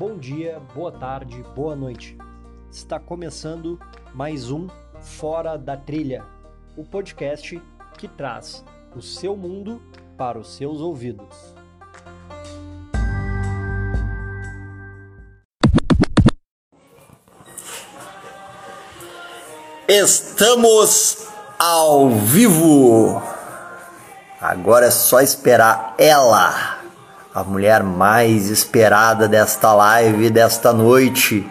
Bom dia, boa tarde, boa noite. Está começando mais um Fora da Trilha, o podcast que traz o seu mundo para os seus ouvidos. Estamos ao vivo. Agora é só esperar ela, a mulher mais esperada desta live desta noite.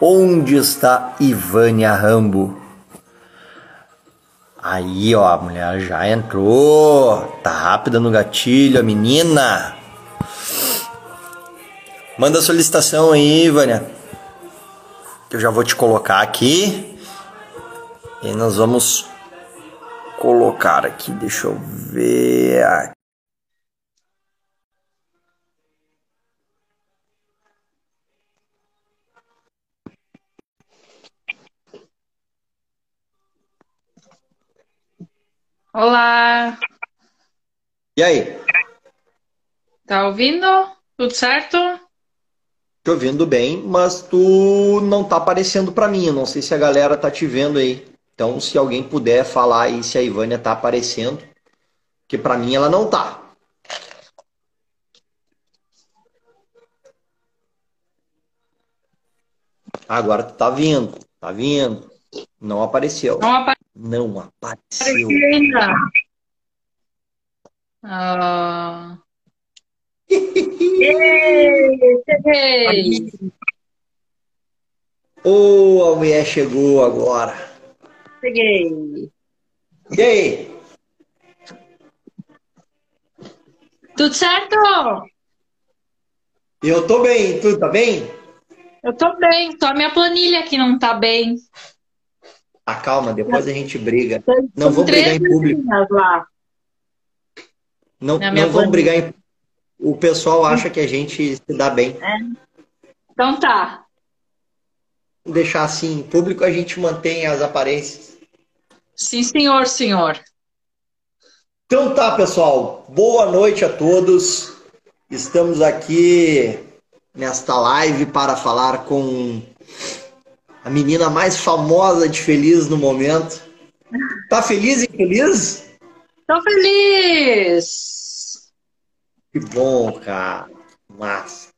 Onde está Ivânia Rambo? Aí, ó, a mulher já entrou. Tá rápida no gatilho, a menina. Manda a solicitação aí, Ivânia. Eu já vou te colocar aqui. E nós vamos colocar aqui, deixa eu ver. Olá, E aí? tá ouvindo? Tudo certo? Te ouvindo bem, mas tu não tá aparecendo pra mim. Eu não sei se a galera tá te vendo aí. Então, se alguém puder falar aí se a Ivânia tá aparecendo, que pra mim ela não tá. Agora tu tá vindo, tá vindo. Não apareceu. Não apareceu Não apareceu. ainda. Ah. Ô, a mulher chegou agora. Cheguei. E aí? Tudo certo? Eu tô bem, tu tá bem? Eu tô bem, só a minha planilha que não tá bem. Calma, depois a gente briga. Não vou brigar em público. Não, não vamos brigar em O pessoal acha que a gente se dá bem. Então tá. Deixar assim, em público a gente mantém as aparências. Sim, senhor, senhor. Então tá, pessoal. Boa noite a todos. Estamos aqui nesta live para falar com a menina mais famosa de Feliz no momento. Tá feliz e feliz? Tô feliz. Que bom, cara. Massa.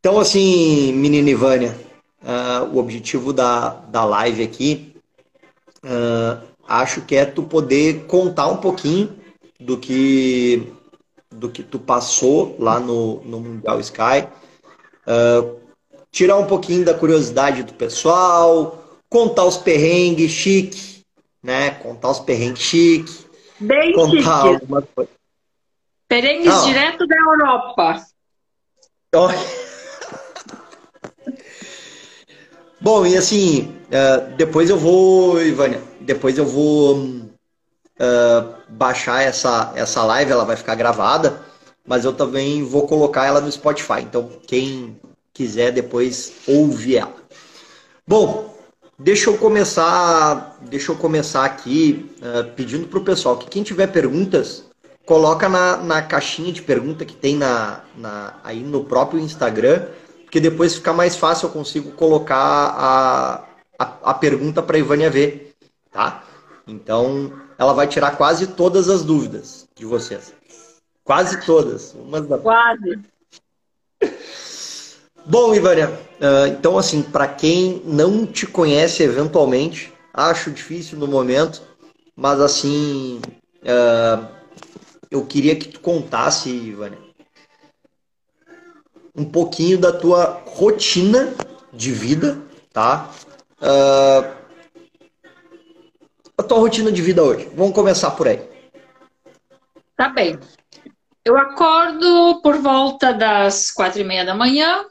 Então, assim, menina Ivânia, ah, o objetivo da, da live aqui, ah, acho que é tu poder contar um pouquinho do que, do que tu passou lá no, no Mundial Sky, ah, tirar um pouquinho da curiosidade do pessoal, contar os perrengues chique, né? Contar os perrengues chique, Bem contar chique. alguma coisa. Perengues Ah. direto da Europa. Ó. Bom, e assim, eh, depois eu vou, Ivânia, depois eu vou eh, baixar essa, essa live, ela vai ficar gravada, mas eu também vou colocar ela no Spotify. Então, quem quiser depois ouve ela. Bom, deixa eu começar, deixa eu começar aqui eh, pedindo pro pessoal que quem tiver perguntas, coloca na, na caixinha de pergunta que tem na, na- aí no próprio Instagram, porque depois fica mais fácil, eu consigo colocar a, a, a pergunta para a Ivânia ver, tá? Então, ela vai tirar quase todas as dúvidas de vocês. Quase todas. Umas da... Quase. Bom, Ivânia, ah, então assim, para quem não te conhece eventualmente, acho difícil no momento, mas assim, ah, eu queria que tu contasse, Ivânia, um pouquinho da tua rotina de vida, tá? Ah, a tua rotina de vida hoje. Vamos começar por aí. Tá bem. Eu acordo por volta das quatro e meia da manhã,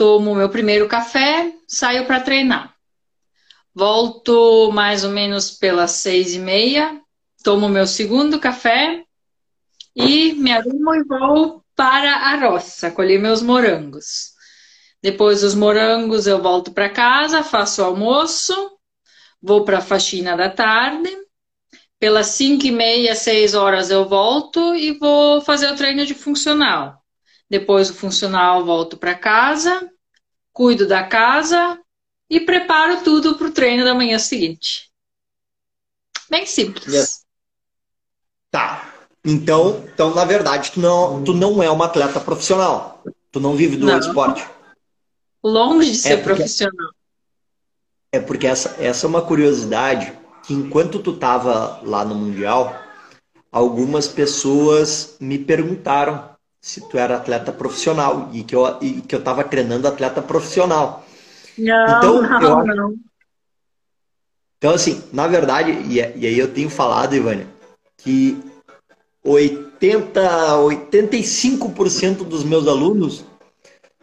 tomo meu primeiro café, saio para treinar. Volto mais ou menos pelas seis e meia, tomo meu segundo café e me arrumo e vou para a roça, colher meus morangos. Depois dos morangos, eu volto para casa, faço o almoço, vou para a faxina da tarde. Pelas 5 e meia, 6 horas eu volto e vou fazer o treino de funcional. Depois o funcional volto para casa, cuido da casa e preparo tudo para o treino da manhã seguinte. Bem simples. Tá. Então, então, na verdade, tu não, tu não é uma atleta profissional. Tu não vive do não. esporte. Longe de ser é porque, profissional. É porque essa, essa é uma curiosidade que enquanto tu tava lá no Mundial, algumas pessoas me perguntaram se tu era atleta profissional e que eu, e que eu tava treinando atleta profissional. Não, então, não, eu, não. Então, assim, na verdade, e, e aí eu tenho falado, Ivânia, que 80, 85% dos meus alunos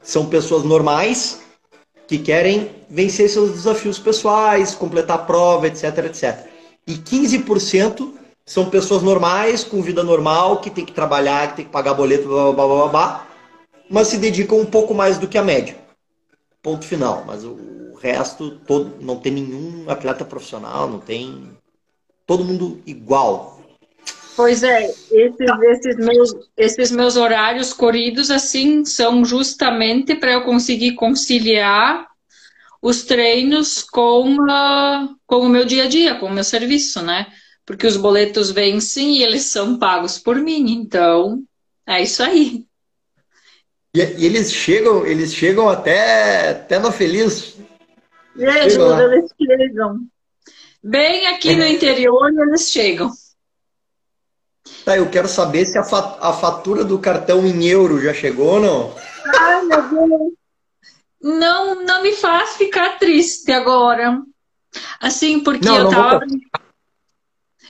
são pessoas normais que querem vencer seus desafios pessoais, completar a prova, etc, etc. E 15% são pessoas normais, com vida normal, que tem que trabalhar, que tem que pagar boleto, blá, blá, blá, blá, mas se dedicam um pouco mais do que a média. Ponto final. Mas o resto, todo, não tem nenhum atleta profissional, não tem. Todo mundo igual. Pois é, esses, esses, meus, esses meus horários corridos, assim, são justamente para eu conseguir conciliar os treinos com, uh, com o meu dia a dia, com o meu serviço, né? Porque os boletos vencem e eles são pagos por mim. Então, é isso aí. E, e eles chegam, eles chegam até, até no feliz. Eles, chegam eles chegam. Bem aqui no interior eles chegam. Tá, eu quero saber se a, a fatura do cartão em euro já chegou ou não. Ai, meu Deus. Não, não me faz ficar triste agora. Assim, porque não, eu não tava. Vou...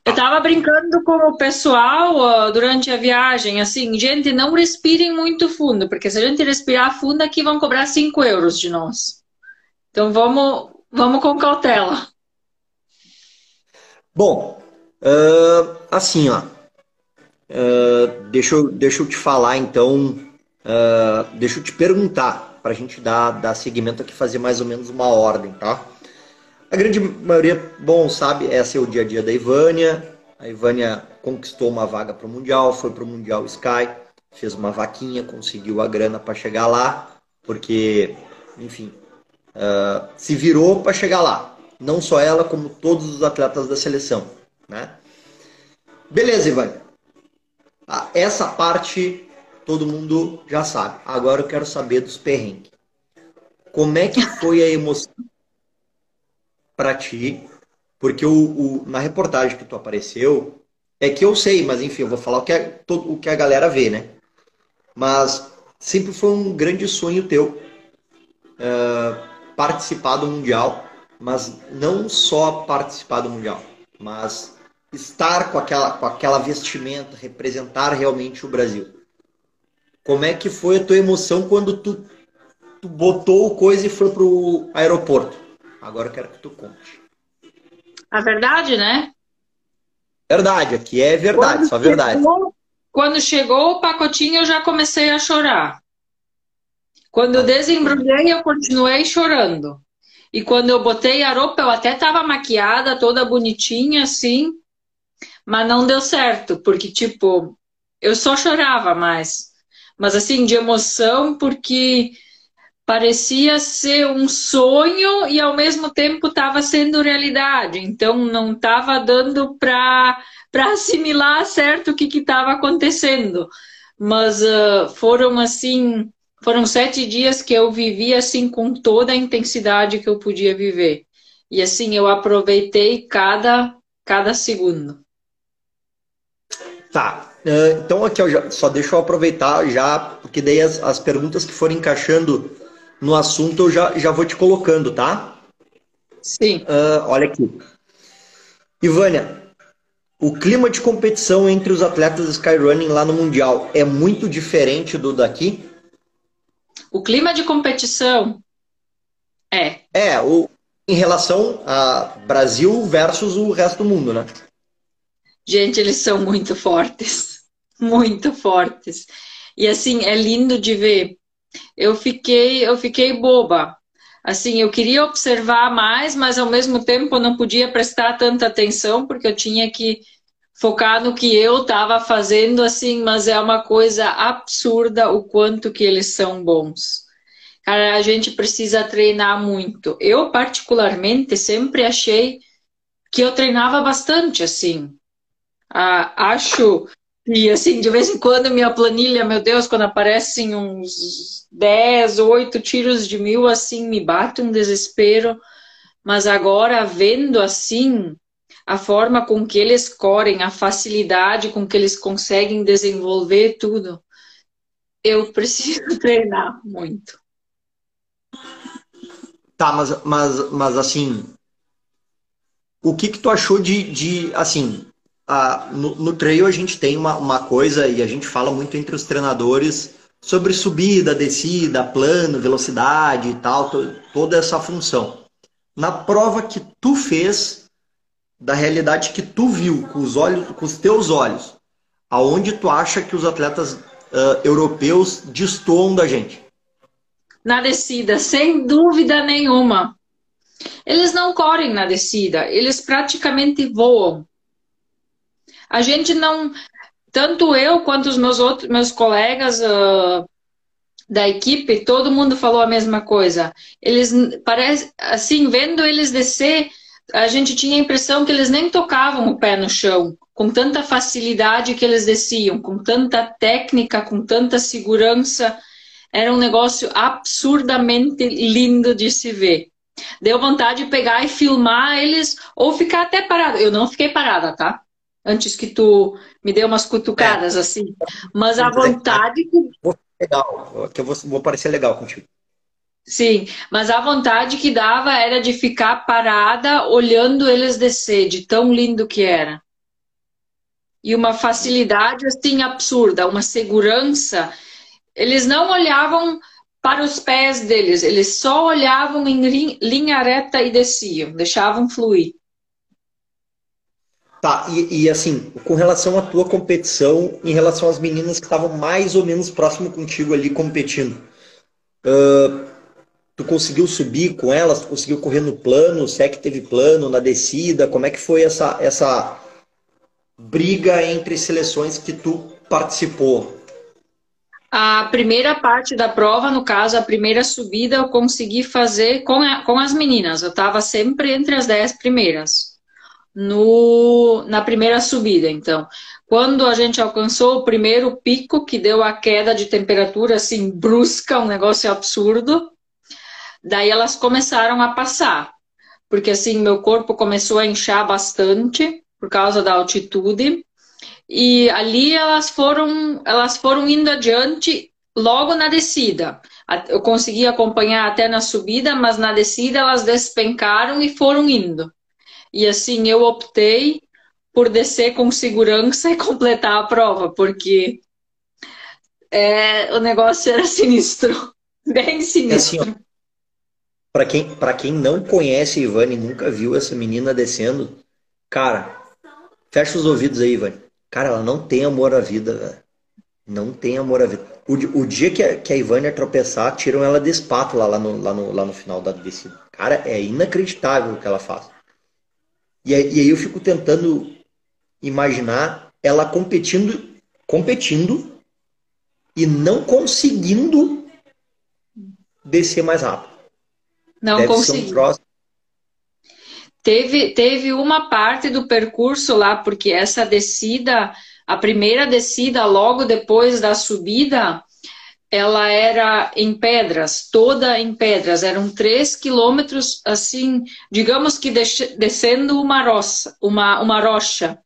Eu tava brincando com o pessoal uh, durante a viagem, assim, gente, não respirem muito fundo, porque se a gente respirar fundo aqui vão cobrar 5 euros de nós. Então vamos, vamos com cautela. Bom, uh, assim, ó. Uh, deixa, eu, deixa eu te falar, então. deixa eu te perguntar, para a gente dar, dar seguimento aqui, fazer mais ou menos uma ordem, tá? A grande maioria, bom, sabe, esse é o dia a dia da Ivânia. A Ivânia conquistou uma vaga para o Mundial, foi para o Mundial Sky, fez uma vaquinha, conseguiu a grana para chegar lá, porque, enfim, uh, se virou para chegar lá. Não só ela, como todos os atletas da seleção. Né? Beleza, Ivânia. Ah, essa parte todo mundo já sabe. Agora eu quero saber dos perrengues. Como é que foi a emoção para ti, porque o, o, na reportagem que tu apareceu, é que eu sei, mas enfim, eu vou falar o que, é, todo, o que a galera vê, né? Mas sempre foi um grande sonho teu uh, participar do Mundial, mas não só participar do Mundial, mas estar com aquela, com aquela vestimenta, representar realmente o Brasil. Como é que foi a tua emoção quando tu, tu botou coisa e foi pro aeroporto? Agora eu quero que tu conte. A verdade, né? Verdade, aqui é verdade, quando só verdade. Chegou, quando chegou o pacotinho, eu já comecei a chorar. Quando eu desembrulhei, eu continuei chorando. E quando eu botei a roupa, eu até estava maquiada, toda bonitinha, assim, mas não deu certo, porque, tipo, eu só chorava mais. Mas, assim, de emoção, porque parecia ser um sonho e ao mesmo tempo estava sendo realidade. Então não estava dando para assimilar certo o que estava acontecendo. Mas uh, foram assim, foram sete dias que eu vivi assim com toda a intensidade que eu podia viver. E assim eu aproveitei cada cada segundo. Tá. Uh, então aqui já, só deixa eu aproveitar já, porque daí as, as perguntas que foram encaixando no assunto, eu já, já vou te colocando, tá? Sim. Uh, olha aqui. Ivânia, o clima de competição entre os atletas Skyrunning lá no Mundial é muito diferente do daqui? O clima de competição é. É, o, em relação a Brasil versus o resto do mundo, né? Gente, eles são muito fortes. Muito fortes. E assim, é lindo de ver eu fiquei, eu fiquei boba. Assim, eu queria observar mais, mas ao mesmo tempo não podia prestar tanta atenção porque eu tinha que focar no que eu estava fazendo assim, mas é uma coisa absurda o quanto que eles são bons. Cara, a gente precisa treinar muito. Eu particularmente sempre achei que eu treinava bastante assim. Ah, acho e assim, de vez em quando minha planilha, meu Deus, quando aparecem uns 10, 8 tiros de mil, assim, me bate um desespero. Mas agora, vendo assim, a forma com que eles correm, a facilidade com que eles conseguem desenvolver tudo, eu preciso treinar muito. Tá, mas, mas, mas assim, o que que tu achou de, de assim, ah, no, no trail a gente tem uma, uma coisa e a gente fala muito entre os treinadores sobre subida, descida, plano, velocidade e tal, to, toda essa função. Na prova que tu fez, da realidade que tu viu com os olhos, com os teus olhos, aonde tu acha que os atletas uh, europeus destoam da gente? Na descida, sem dúvida nenhuma. Eles não correm na descida, eles praticamente voam. A gente não, tanto eu quanto os meus outros meus colegas uh, da equipe, todo mundo falou a mesma coisa. Eles parece assim, vendo eles descer, a gente tinha a impressão que eles nem tocavam o pé no chão, com tanta facilidade que eles desciam, com tanta técnica, com tanta segurança. Era um negócio absurdamente lindo de se ver. Deu vontade de pegar e filmar eles ou ficar até parado. Eu não fiquei parada, tá? Antes que tu me dê umas cutucadas é. assim. Mas a vontade que. Legal, que eu vou, vou parecer legal contigo. Sim, mas a vontade que dava era de ficar parada olhando eles descer, de tão lindo que era. E uma facilidade assim absurda, uma segurança. Eles não olhavam para os pés deles, eles só olhavam em linha reta e desciam, deixavam fluir. Tá, e, e, assim, com relação à tua competição, em relação às meninas que estavam mais ou menos próximo contigo ali competindo, uh, tu conseguiu subir com elas? Tu conseguiu correr no plano? Se é que teve plano, na descida? Como é que foi essa, essa briga entre seleções que tu participou? A primeira parte da prova, no caso, a primeira subida, eu consegui fazer com, a, com as meninas. Eu estava sempre entre as dez primeiras no, na primeira subida. Então, quando a gente alcançou o primeiro pico, que deu a queda de temperatura assim brusca, um negócio absurdo, daí elas começaram a passar, porque assim meu corpo começou a inchar bastante por causa da altitude. E ali elas foram, elas foram indo adiante logo na descida. Eu consegui acompanhar até na subida, mas na descida elas despencaram e foram indo. E assim, eu optei por descer com segurança e completar a prova, porque é, o negócio era sinistro, bem sinistro. Assim, para quem, quem não conhece a Ivane e nunca viu essa menina descendo, cara, fecha os ouvidos aí, Ivane. Cara, ela não tem amor à vida, velho. Não tem amor à vida. O, o dia que a, que a Ivânia tropeçar, tiram ela de espátula lá no, lá, no, lá no final da descida. Cara, é inacreditável o que ela faz. E aí eu fico tentando imaginar ela competindo, competindo e não conseguindo descer mais rápido. Não conseguiu. Um teve, teve uma parte do percurso lá, porque essa descida, a primeira descida logo depois da subida, ela era em pedras, toda em pedras. Eram três quilômetros, assim, digamos que descendo uma roça, uma, uma rocha.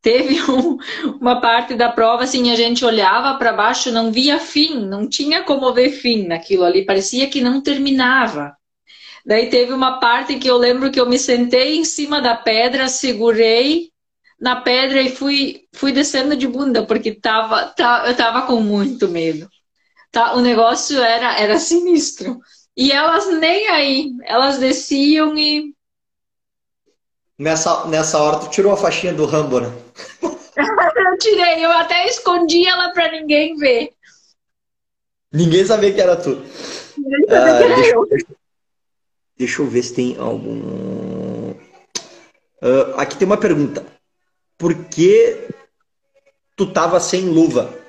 Teve um, uma parte da prova, assim, a gente olhava para baixo, não via fim, não tinha como ver fim naquilo ali, parecia que não terminava. Daí teve uma parte que eu lembro que eu me sentei em cima da pedra, segurei na pedra e fui, fui descendo de bunda, porque tava, tava, eu tava com muito medo. Tá, o negócio era, era sinistro. E elas nem aí, elas desciam e. Nessa, nessa hora tu tirou a faixinha do Rambo, né? eu tirei, eu até escondi ela pra ninguém ver. Ninguém sabia que era tu. Ninguém sabia ah, que era deixa, eu. Deixa, deixa, eu ver se tem algum. Uh, aqui tem uma pergunta. porque tu tava sem luva.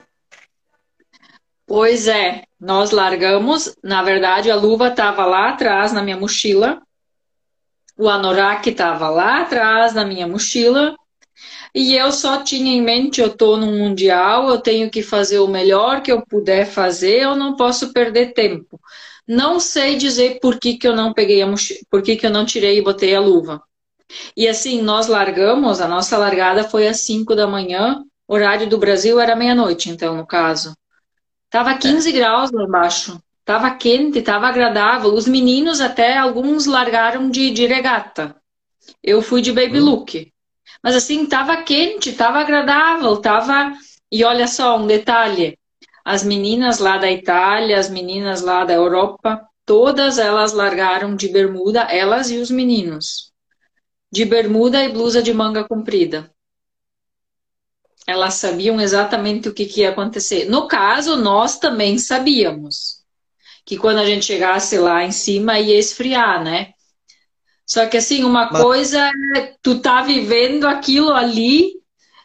Pois é, nós largamos. Na verdade, a luva estava lá atrás na minha mochila. O anorak estava lá atrás na minha mochila. E eu só tinha em mente, eu estou no Mundial, eu tenho que fazer o melhor que eu puder fazer, eu não posso perder tempo. Não sei dizer por que, que eu não peguei a mochila, por que, que eu não tirei e botei a luva. E assim, nós largamos, a nossa largada foi às 5 da manhã, horário do Brasil era meia-noite, então, no caso. Tava 15 é. graus lá embaixo. Tava quente, tava agradável. Os meninos até, alguns largaram de, de regata. Eu fui de baby hum. look. Mas assim, tava quente, tava agradável, tava... E olha só, um detalhe. As meninas lá da Itália, as meninas lá da Europa, todas elas largaram de bermuda, elas e os meninos de bermuda e blusa de manga comprida. Elas sabiam exatamente o que, que ia acontecer. No caso, nós também sabíamos que quando a gente chegasse lá em cima ia esfriar, né? Só que assim, uma Mas... coisa é tu tá vivendo aquilo ali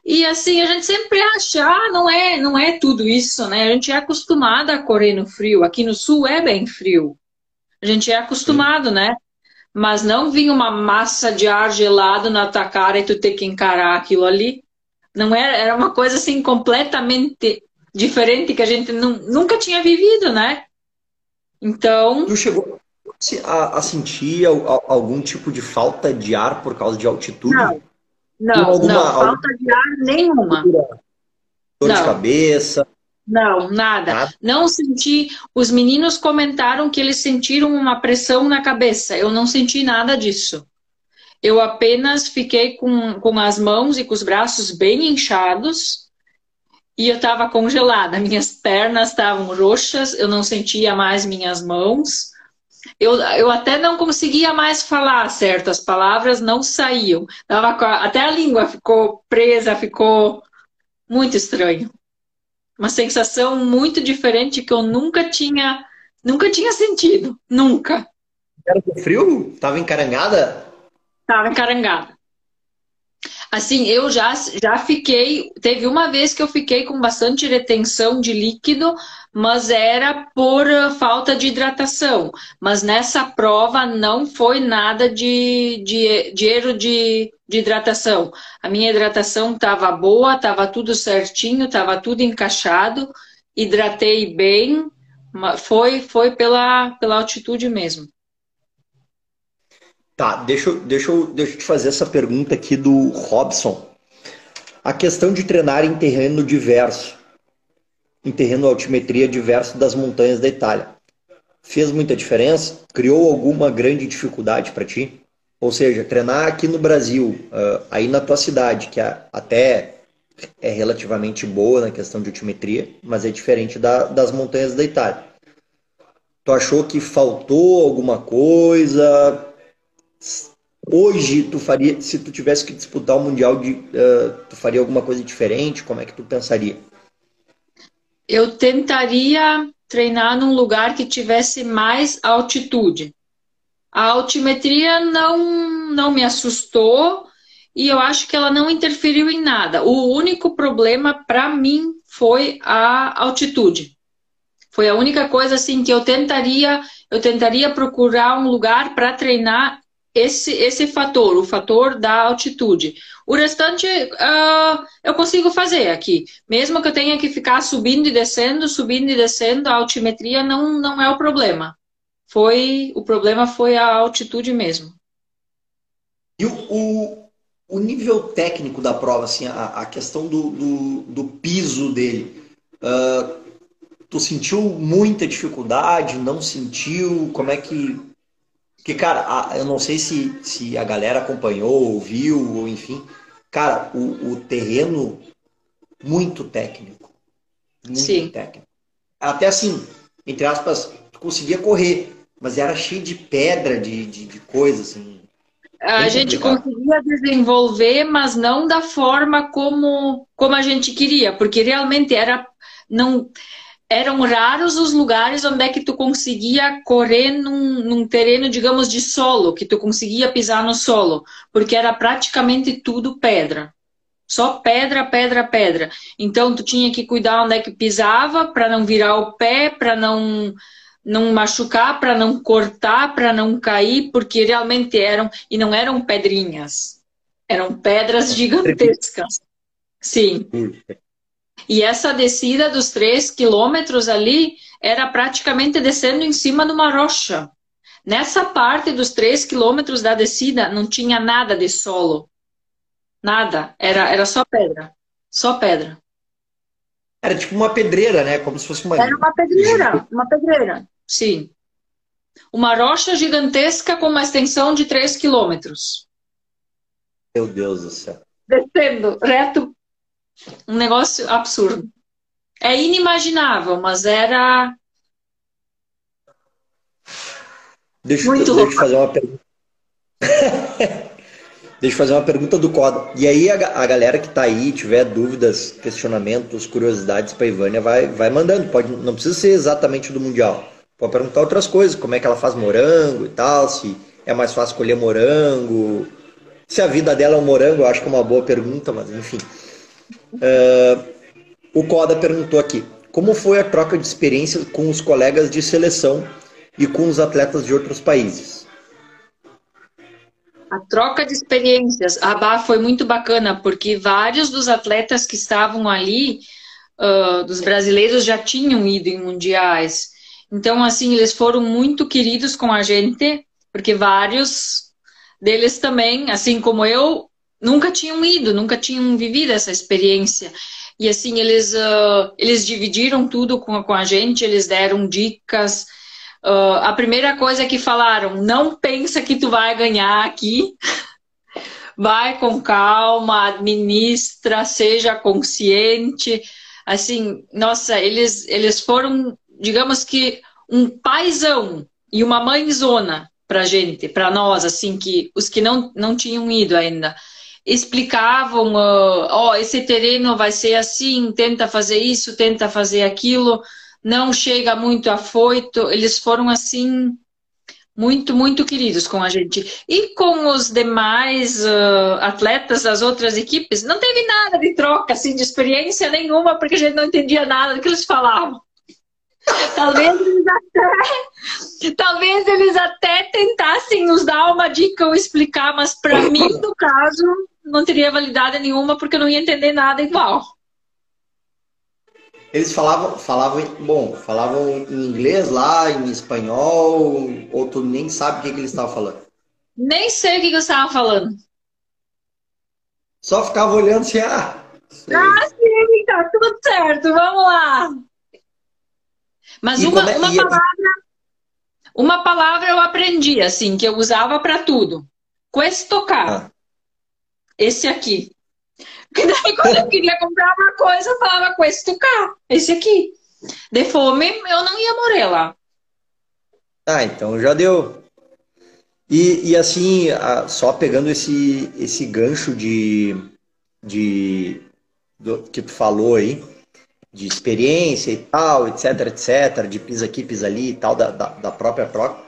e assim, a gente sempre acha, ah, não é, não é tudo isso, né? A gente é acostumada a correr no frio. Aqui no sul é bem frio. A gente é acostumado, Sim. né? mas não vinha uma massa de ar gelado na tua cara e tu ter que encarar aquilo ali. Não era, era uma coisa assim completamente diferente que a gente não, nunca tinha vivido, né? Então. Tu chegou a, a sentir algum tipo de falta de ar por causa de altitude? Não, não, alguma, não falta de ar nenhuma. Dor não. de cabeça? Não, nada. nada. Não senti. Os meninos comentaram que eles sentiram uma pressão na cabeça. Eu não senti nada disso. Eu apenas fiquei com, com as mãos e com os braços bem inchados e eu estava congelada. Minhas pernas estavam roxas, eu não sentia mais minhas mãos. Eu, eu até não conseguia mais falar certo, as palavras não saíam. Tava, até a língua ficou presa, ficou muito estranho uma sensação muito diferente que eu nunca tinha, nunca tinha sentido, nunca. Era frio? Tava encarangada? Tava encarangada. Assim, eu já, já fiquei. Teve uma vez que eu fiquei com bastante retenção de líquido, mas era por falta de hidratação. Mas nessa prova não foi nada de, de, de erro de, de hidratação. A minha hidratação estava boa, estava tudo certinho, estava tudo encaixado, hidratei bem, foi, foi pela, pela altitude mesmo. Tá, deixa, deixa, eu, deixa eu te fazer essa pergunta aqui do Robson. A questão de treinar em terreno diverso, em terreno altimetria diverso das montanhas da Itália, fez muita diferença? Criou alguma grande dificuldade para ti? Ou seja, treinar aqui no Brasil, uh, aí na tua cidade, que até é relativamente boa na questão de altimetria, mas é diferente da, das montanhas da Itália. Tu achou que faltou alguma coisa? Hoje, tu faria, se tu tivesse que disputar o Mundial, de, uh, tu faria alguma coisa diferente? Como é que tu pensaria? Eu tentaria treinar num lugar que tivesse mais altitude. A altimetria não, não me assustou e eu acho que ela não interferiu em nada. O único problema para mim foi a altitude. Foi a única coisa assim que eu tentaria, eu tentaria procurar um lugar para treinar esse, esse fator, o fator da altitude. O restante uh, eu consigo fazer aqui. Mesmo que eu tenha que ficar subindo e descendo, subindo e descendo, a altimetria não, não é o problema. Foi O problema foi a altitude mesmo. E o, o, o nível técnico da prova, assim, a, a questão do, do, do, piso dele. Uh, tu sentiu muita dificuldade? Não sentiu? Como é que porque, cara, eu não sei se, se a galera acompanhou, ouviu, ou enfim. Cara, o, o terreno muito técnico. Muito Sim. técnico. Até assim, entre aspas, conseguia correr, mas era cheio de pedra, de, de, de coisa, assim. A gente conseguia desenvolver, mas não da forma como, como a gente queria, porque realmente era. Não, eram raros os lugares onde é que tu conseguia correr num, num, terreno, digamos, de solo, que tu conseguia pisar no solo, porque era praticamente tudo pedra. Só pedra, pedra, pedra. Então tu tinha que cuidar onde é que pisava para não virar o pé, para não não machucar, para não cortar, para não cair, porque realmente eram e não eram pedrinhas. Eram pedras gigantescas. Sim. E essa descida dos três quilômetros ali era praticamente descendo em cima de uma rocha. Nessa parte dos três quilômetros da descida não tinha nada de solo. Nada. Era, era só pedra. Só pedra. Era tipo uma pedreira, né? Como se fosse uma. Era uma pedreira. Uma pedreira. Sim. Uma rocha gigantesca com uma extensão de 3 quilômetros. Meu Deus do céu. Descendo, reto. Um negócio absurdo. É inimaginável, mas era. Deixa, Muito deixa eu fazer uma pergunta. deixa eu fazer uma pergunta do Coda. E aí, a, a galera que tá aí, tiver dúvidas, questionamentos, curiosidades para Ivânia, vai, vai mandando. Pode, não precisa ser exatamente do Mundial. Pode perguntar outras coisas, como é que ela faz morango e tal, se é mais fácil colher morango. Se a vida dela é um morango, eu acho que é uma boa pergunta, mas enfim. Uh, o Coda perguntou aqui: como foi a troca de experiência com os colegas de seleção e com os atletas de outros países? A troca de experiências, a Bah foi muito bacana, porque vários dos atletas que estavam ali, uh, dos brasileiros, já tinham ido em mundiais. Então, assim, eles foram muito queridos com a gente, porque vários deles também, assim como eu, nunca tinham ido, nunca tinham vivido essa experiência. E assim, eles, uh, eles dividiram tudo com, com a gente, eles deram dicas. Uh, a primeira coisa que falaram, não pensa que tu vai ganhar aqui. Vai com calma, administra, seja consciente. Assim, nossa, eles, eles foram, digamos que, um paizão e uma mãezona pra gente, pra nós, assim, que os que não, não tinham ido ainda explicavam, ó, oh, esse terreno vai ser assim, tenta fazer isso, tenta fazer aquilo, não chega muito afoito. Eles foram assim muito, muito queridos com a gente. E com os demais uh, atletas das outras equipes, não teve nada de troca, assim, de experiência nenhuma, porque a gente não entendia nada do que eles falavam. Talvez eles até, talvez eles até tentassem nos dar uma dica ou explicar, mas para mim, no caso, não teria validade nenhuma porque eu não ia entender nada igual. Eles falavam, falavam, bom, falavam em inglês lá, em espanhol, ou tu nem sabe o que, que eles estavam falando? Nem sei o que, que eles estavam falando. Só ficava olhando assim, ah. Sei. Ah, sim, tá tudo certo, vamos lá. Mas uma, é, uma palavra, uma palavra eu aprendi, assim, que eu usava para tudo. Questocar. Ah esse aqui. Porque daí quando eu queria comprar uma coisa, eu falava com esse cá, esse aqui. De fome, eu não ia morrer lá. Ah, então já deu. E, e assim, só pegando esse, esse gancho de, de do, que tu falou aí, de experiência e tal, etc, etc, de pisa aqui, pisa ali e tal, da, da, da própria troca,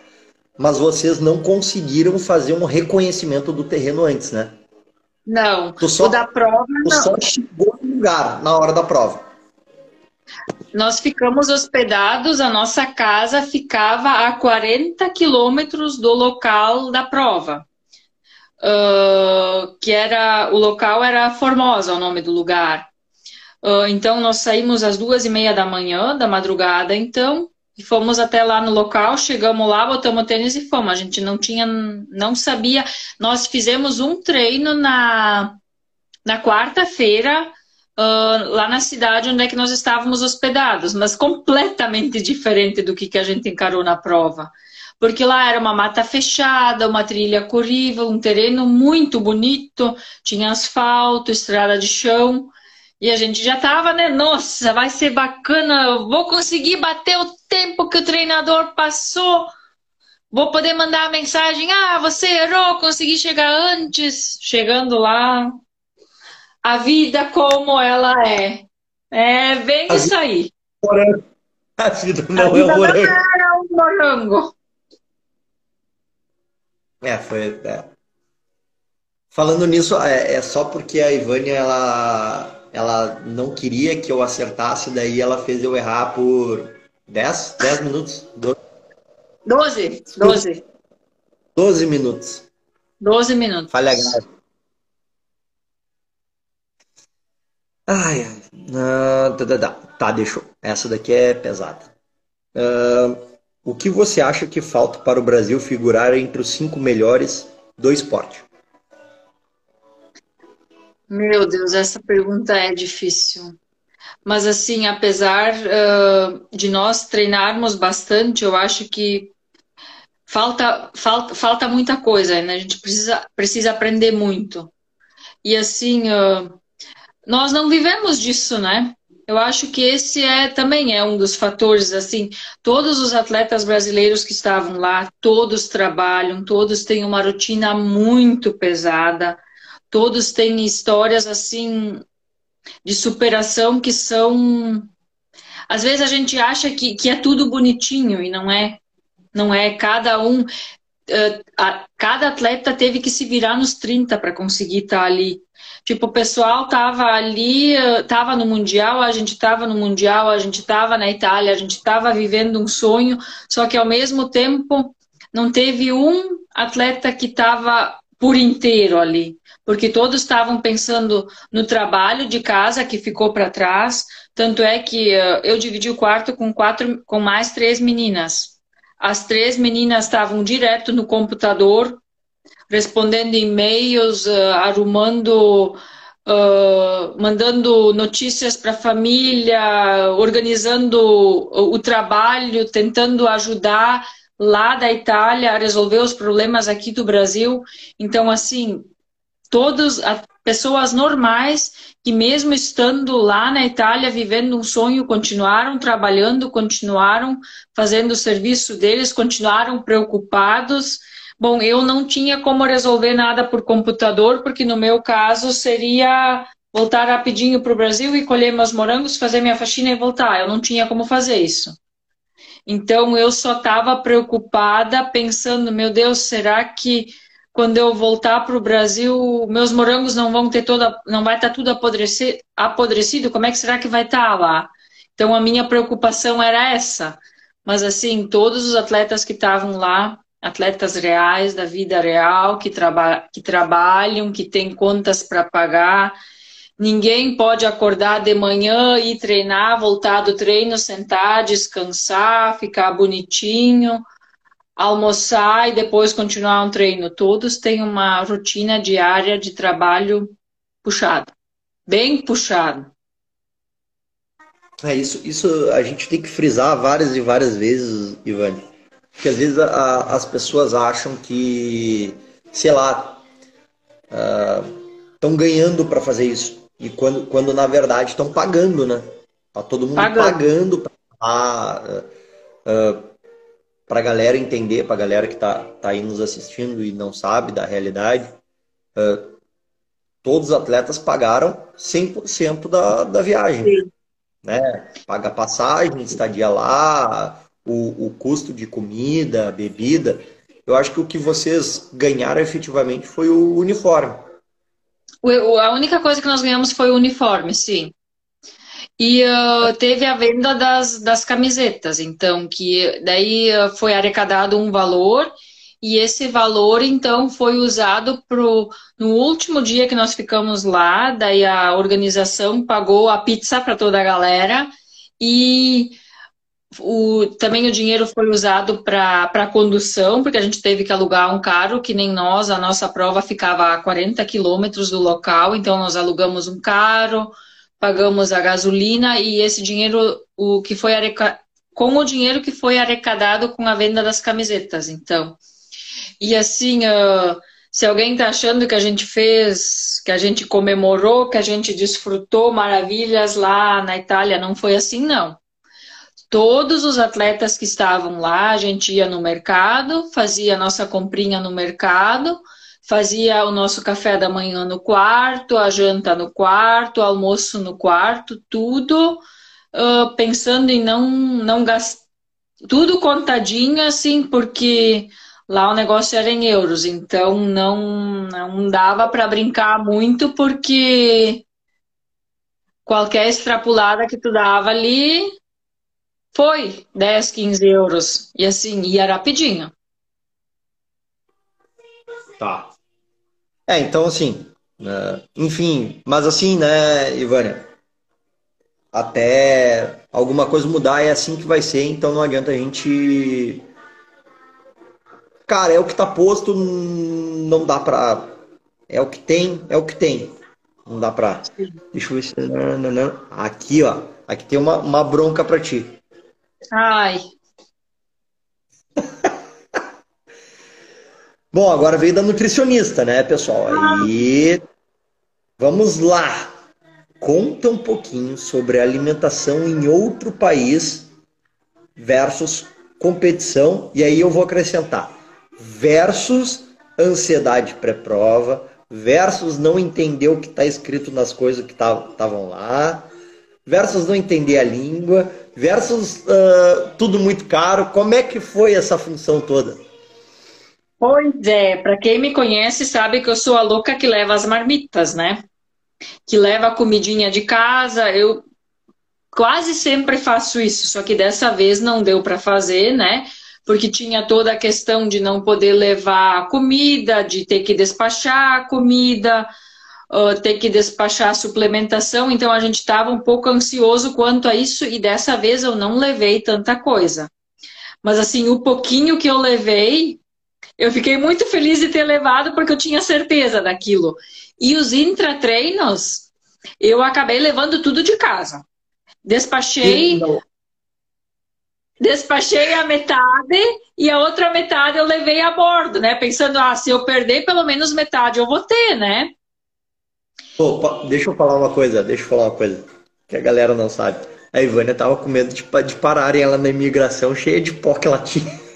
mas vocês não conseguiram fazer um reconhecimento do terreno antes, né? Não, tu só, o da prova tu não. só chegou no lugar na hora da prova. Nós ficamos hospedados, a nossa casa ficava a 40 quilômetros do local da prova. Uh, que era o local era Formosa, o nome do lugar. Uh, então nós saímos às duas e meia da manhã, da madrugada, então, e fomos até lá no local, chegamos lá, botamos tênis e fomos. A gente não tinha, não sabia. Nós fizemos um treino na, na quarta-feira, uh, lá na cidade onde é que nós estávamos hospedados, mas completamente diferente do que, que a gente encarou na prova. Porque lá era uma mata fechada, uma trilha corrível, um terreno muito bonito, tinha asfalto, estrada de chão. E a gente já tava, né? Nossa, vai ser bacana, vou conseguir bater o tempo que o treinador passou. Vou poder mandar a mensagem: ah, você errou, consegui chegar antes. Chegando lá, a vida como ela é. É bem a isso aí. A vida não a é vida é morango. Não era um morango. É, foi. É. Falando nisso, é, é, só porque a Ivânia ela, ela não queria que eu acertasse, daí ela fez eu errar por 10, 10 minutos? 12. 12. 12 minutos. 12 minutos. Falha grave. Ai, ai. Uh, tá, tá, tá. tá, deixou. Essa daqui é pesada. Uh, o que você acha que falta para o Brasil figurar entre os cinco melhores do esporte? Meu Deus, essa pergunta é difícil. Mas assim, apesar uh, de nós treinarmos bastante, eu acho que falta, falta, falta muita coisa, né? A gente precisa, precisa aprender muito. E assim, uh, nós não vivemos disso, né? Eu acho que esse é também é um dos fatores, assim, todos os atletas brasileiros que estavam lá, todos trabalham, todos têm uma rotina muito pesada, todos têm histórias assim de superação que são às vezes a gente acha que, que é tudo bonitinho e não é não é cada um. Uh, a, cada atleta teve que se virar nos 30 para conseguir estar tá ali. Tipo, o pessoal tava ali, uh, tava no Mundial, a gente tava no Mundial, a gente tava na Itália, a gente tava vivendo um sonho, só que ao mesmo tempo não teve um atleta que estava por inteiro ali, porque todos estavam pensando no trabalho de casa que ficou para trás. Tanto é que uh, eu dividi o quarto com quatro, com mais três meninas. As três meninas estavam direto no computador, respondendo e-mails, uh, arrumando, uh, mandando notícias para a família, organizando o, o trabalho, tentando ajudar lá da Itália a resolver os problemas aqui do Brasil. Então, assim, todas as pessoas normais que mesmo estando lá na Itália, vivendo um sonho, continuaram trabalhando, continuaram fazendo o serviço deles, continuaram preocupados. Bom, eu não tinha como resolver nada por computador, porque no meu caso seria voltar rapidinho para o Brasil e colher meus morangos, fazer minha faxina e voltar. Eu não tinha como fazer isso. Então eu só estava preocupada, pensando, meu Deus, será que quando eu voltar para o Brasil, meus morangos não vão ter toda, não vai estar tá tudo apodrecido, como é que será que vai estar tá lá? Então a minha preocupação era essa. Mas assim, todos os atletas que estavam lá, atletas reais da vida real, que, traba que trabalham, que têm contas para pagar, ninguém pode acordar de manhã e treinar, voltar do treino, sentar, descansar, ficar bonitinho almoçar e depois continuar um treino. Todos têm uma rotina diária de trabalho puxado, bem puxado. É isso, isso a gente tem que frisar várias e várias vezes, Ivane. Porque às vezes a, as pessoas acham que, sei lá, estão uh, ganhando para fazer isso. E quando, quando na verdade estão pagando, né? Tá todo mundo pagando, pagando para uh, para a galera entender, para a galera que está tá aí nos assistindo e não sabe da realidade, uh, todos os atletas pagaram 100% da, da viagem. Sim. Né? Paga passagem, estadia lá, o, o custo de comida, bebida. Eu acho que o que vocês ganharam efetivamente foi o uniforme. A única coisa que nós ganhamos foi o uniforme, sim. E uh, teve a venda das, das camisetas, então, que daí uh, foi arrecadado um valor, e esse valor, então, foi usado pro, no último dia que nós ficamos lá, daí a organização pagou a pizza para toda a galera, e o, também o dinheiro foi usado para condução, porque a gente teve que alugar um carro, que nem nós, a nossa prova ficava a 40 quilômetros do local, então nós alugamos um carro, pagamos a gasolina e esse dinheiro, o que foi areca... com o dinheiro que foi arrecadado com a venda das camisetas, então. E assim, uh, se alguém está achando que a gente fez, que a gente comemorou, que a gente desfrutou maravilhas lá na Itália, não foi assim, não. Todos os atletas que estavam lá, a gente ia no mercado, fazia nossa comprinha no mercado, fazia o nosso café da manhã no quarto, a janta no quarto, o almoço no quarto, tudo uh, pensando em não, não gastar, tudo contadinho, assim, porque lá o negócio era em euros, então não, não dava para brincar muito, porque qualquer extrapolada que tu dava ali foi 10, 15 euros. E assim, ia rapidinho. Tá. É, então assim, uh, enfim, mas assim, né, Ivânia? Até alguma coisa mudar é assim que vai ser, então não adianta a gente. Cara, é o que tá posto, não dá pra. É o que tem, é o que tem. Não dá pra. Deixa eu ver se. Aqui, ó. Aqui tem uma, uma bronca pra ti. Ai. Bom, agora veio da nutricionista, né, pessoal? Aí. Vamos lá. Conta um pouquinho sobre alimentação em outro país versus competição. E aí eu vou acrescentar. Versus ansiedade pré-prova versus não entender o que está escrito nas coisas que estavam lá, versus não entender a língua, versus uh, tudo muito caro. Como é que foi essa função toda? Pois é, para quem me conhece sabe que eu sou a louca que leva as marmitas, né? Que leva a comidinha de casa. Eu quase sempre faço isso, só que dessa vez não deu para fazer, né? porque tinha toda a questão de não poder levar comida, de ter que despachar comida, ter que despachar suplementação, então a gente estava um pouco ansioso quanto a isso e dessa vez eu não levei tanta coisa. Mas assim, o pouquinho que eu levei, eu fiquei muito feliz de ter levado porque eu tinha certeza daquilo. E os intratreinos, eu acabei levando tudo de casa. Despachei despachei a metade e a outra metade eu levei a bordo, né? Pensando, ah, se eu perder pelo menos metade eu vou ter, né? Deixa eu falar uma coisa, deixa eu falar uma coisa que a galera não sabe. A Ivânia tava com medo de, de pararem ela na imigração cheia de pó que ela tinha.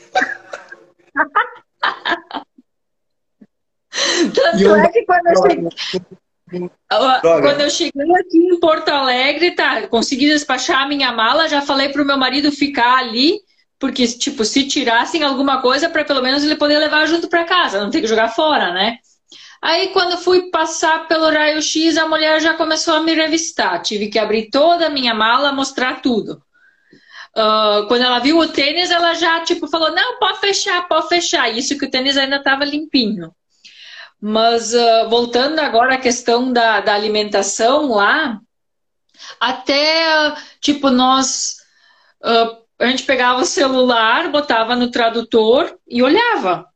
Tanto é que quando eu cheguei... Quando eu cheguei aqui em Porto Alegre, tá, consegui despachar a minha mala, já falei pro meu marido ficar ali, porque, tipo, se tirassem alguma coisa, para pelo menos ele poder levar junto para casa, não ter que jogar fora, né? Aí, quando fui passar pelo raio-x, a mulher já começou a me revistar. Tive que abrir toda a minha mala, mostrar tudo. Uh, quando ela viu o tênis, ela já, tipo, falou, não, pode fechar, pode fechar. Isso que o tênis ainda estava limpinho. Mas uh, voltando agora à questão da, da alimentação lá, até tipo nós uh, a gente pegava o celular, botava no tradutor e olhava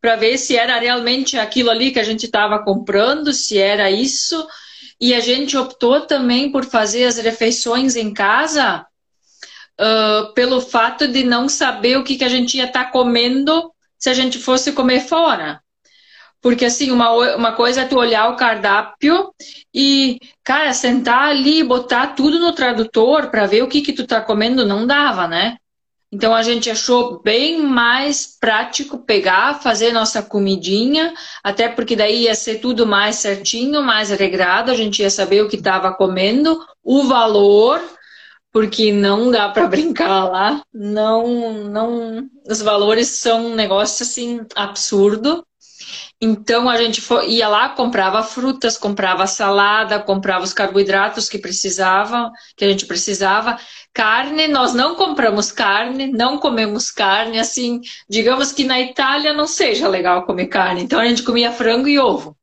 para ver se era realmente aquilo ali que a gente estava comprando, se era isso. E a gente optou também por fazer as refeições em casa uh, pelo fato de não saber o que, que a gente ia estar tá comendo se a gente fosse comer fora. Porque, assim, uma, uma coisa é tu olhar o cardápio e, cara, sentar ali e botar tudo no tradutor para ver o que, que tu tá comendo não dava, né? Então a gente achou bem mais prático pegar, fazer nossa comidinha, até porque daí ia ser tudo mais certinho, mais regrado, a gente ia saber o que estava comendo, o valor, porque não dá para brincar lá, não, não, os valores são um negócio assim absurdo. Então a gente ia lá, comprava frutas, comprava salada, comprava os carboidratos que precisava, que a gente precisava. Carne, nós não compramos carne, não comemos carne, assim, digamos que na Itália não seja legal comer carne. Então a gente comia frango e ovo.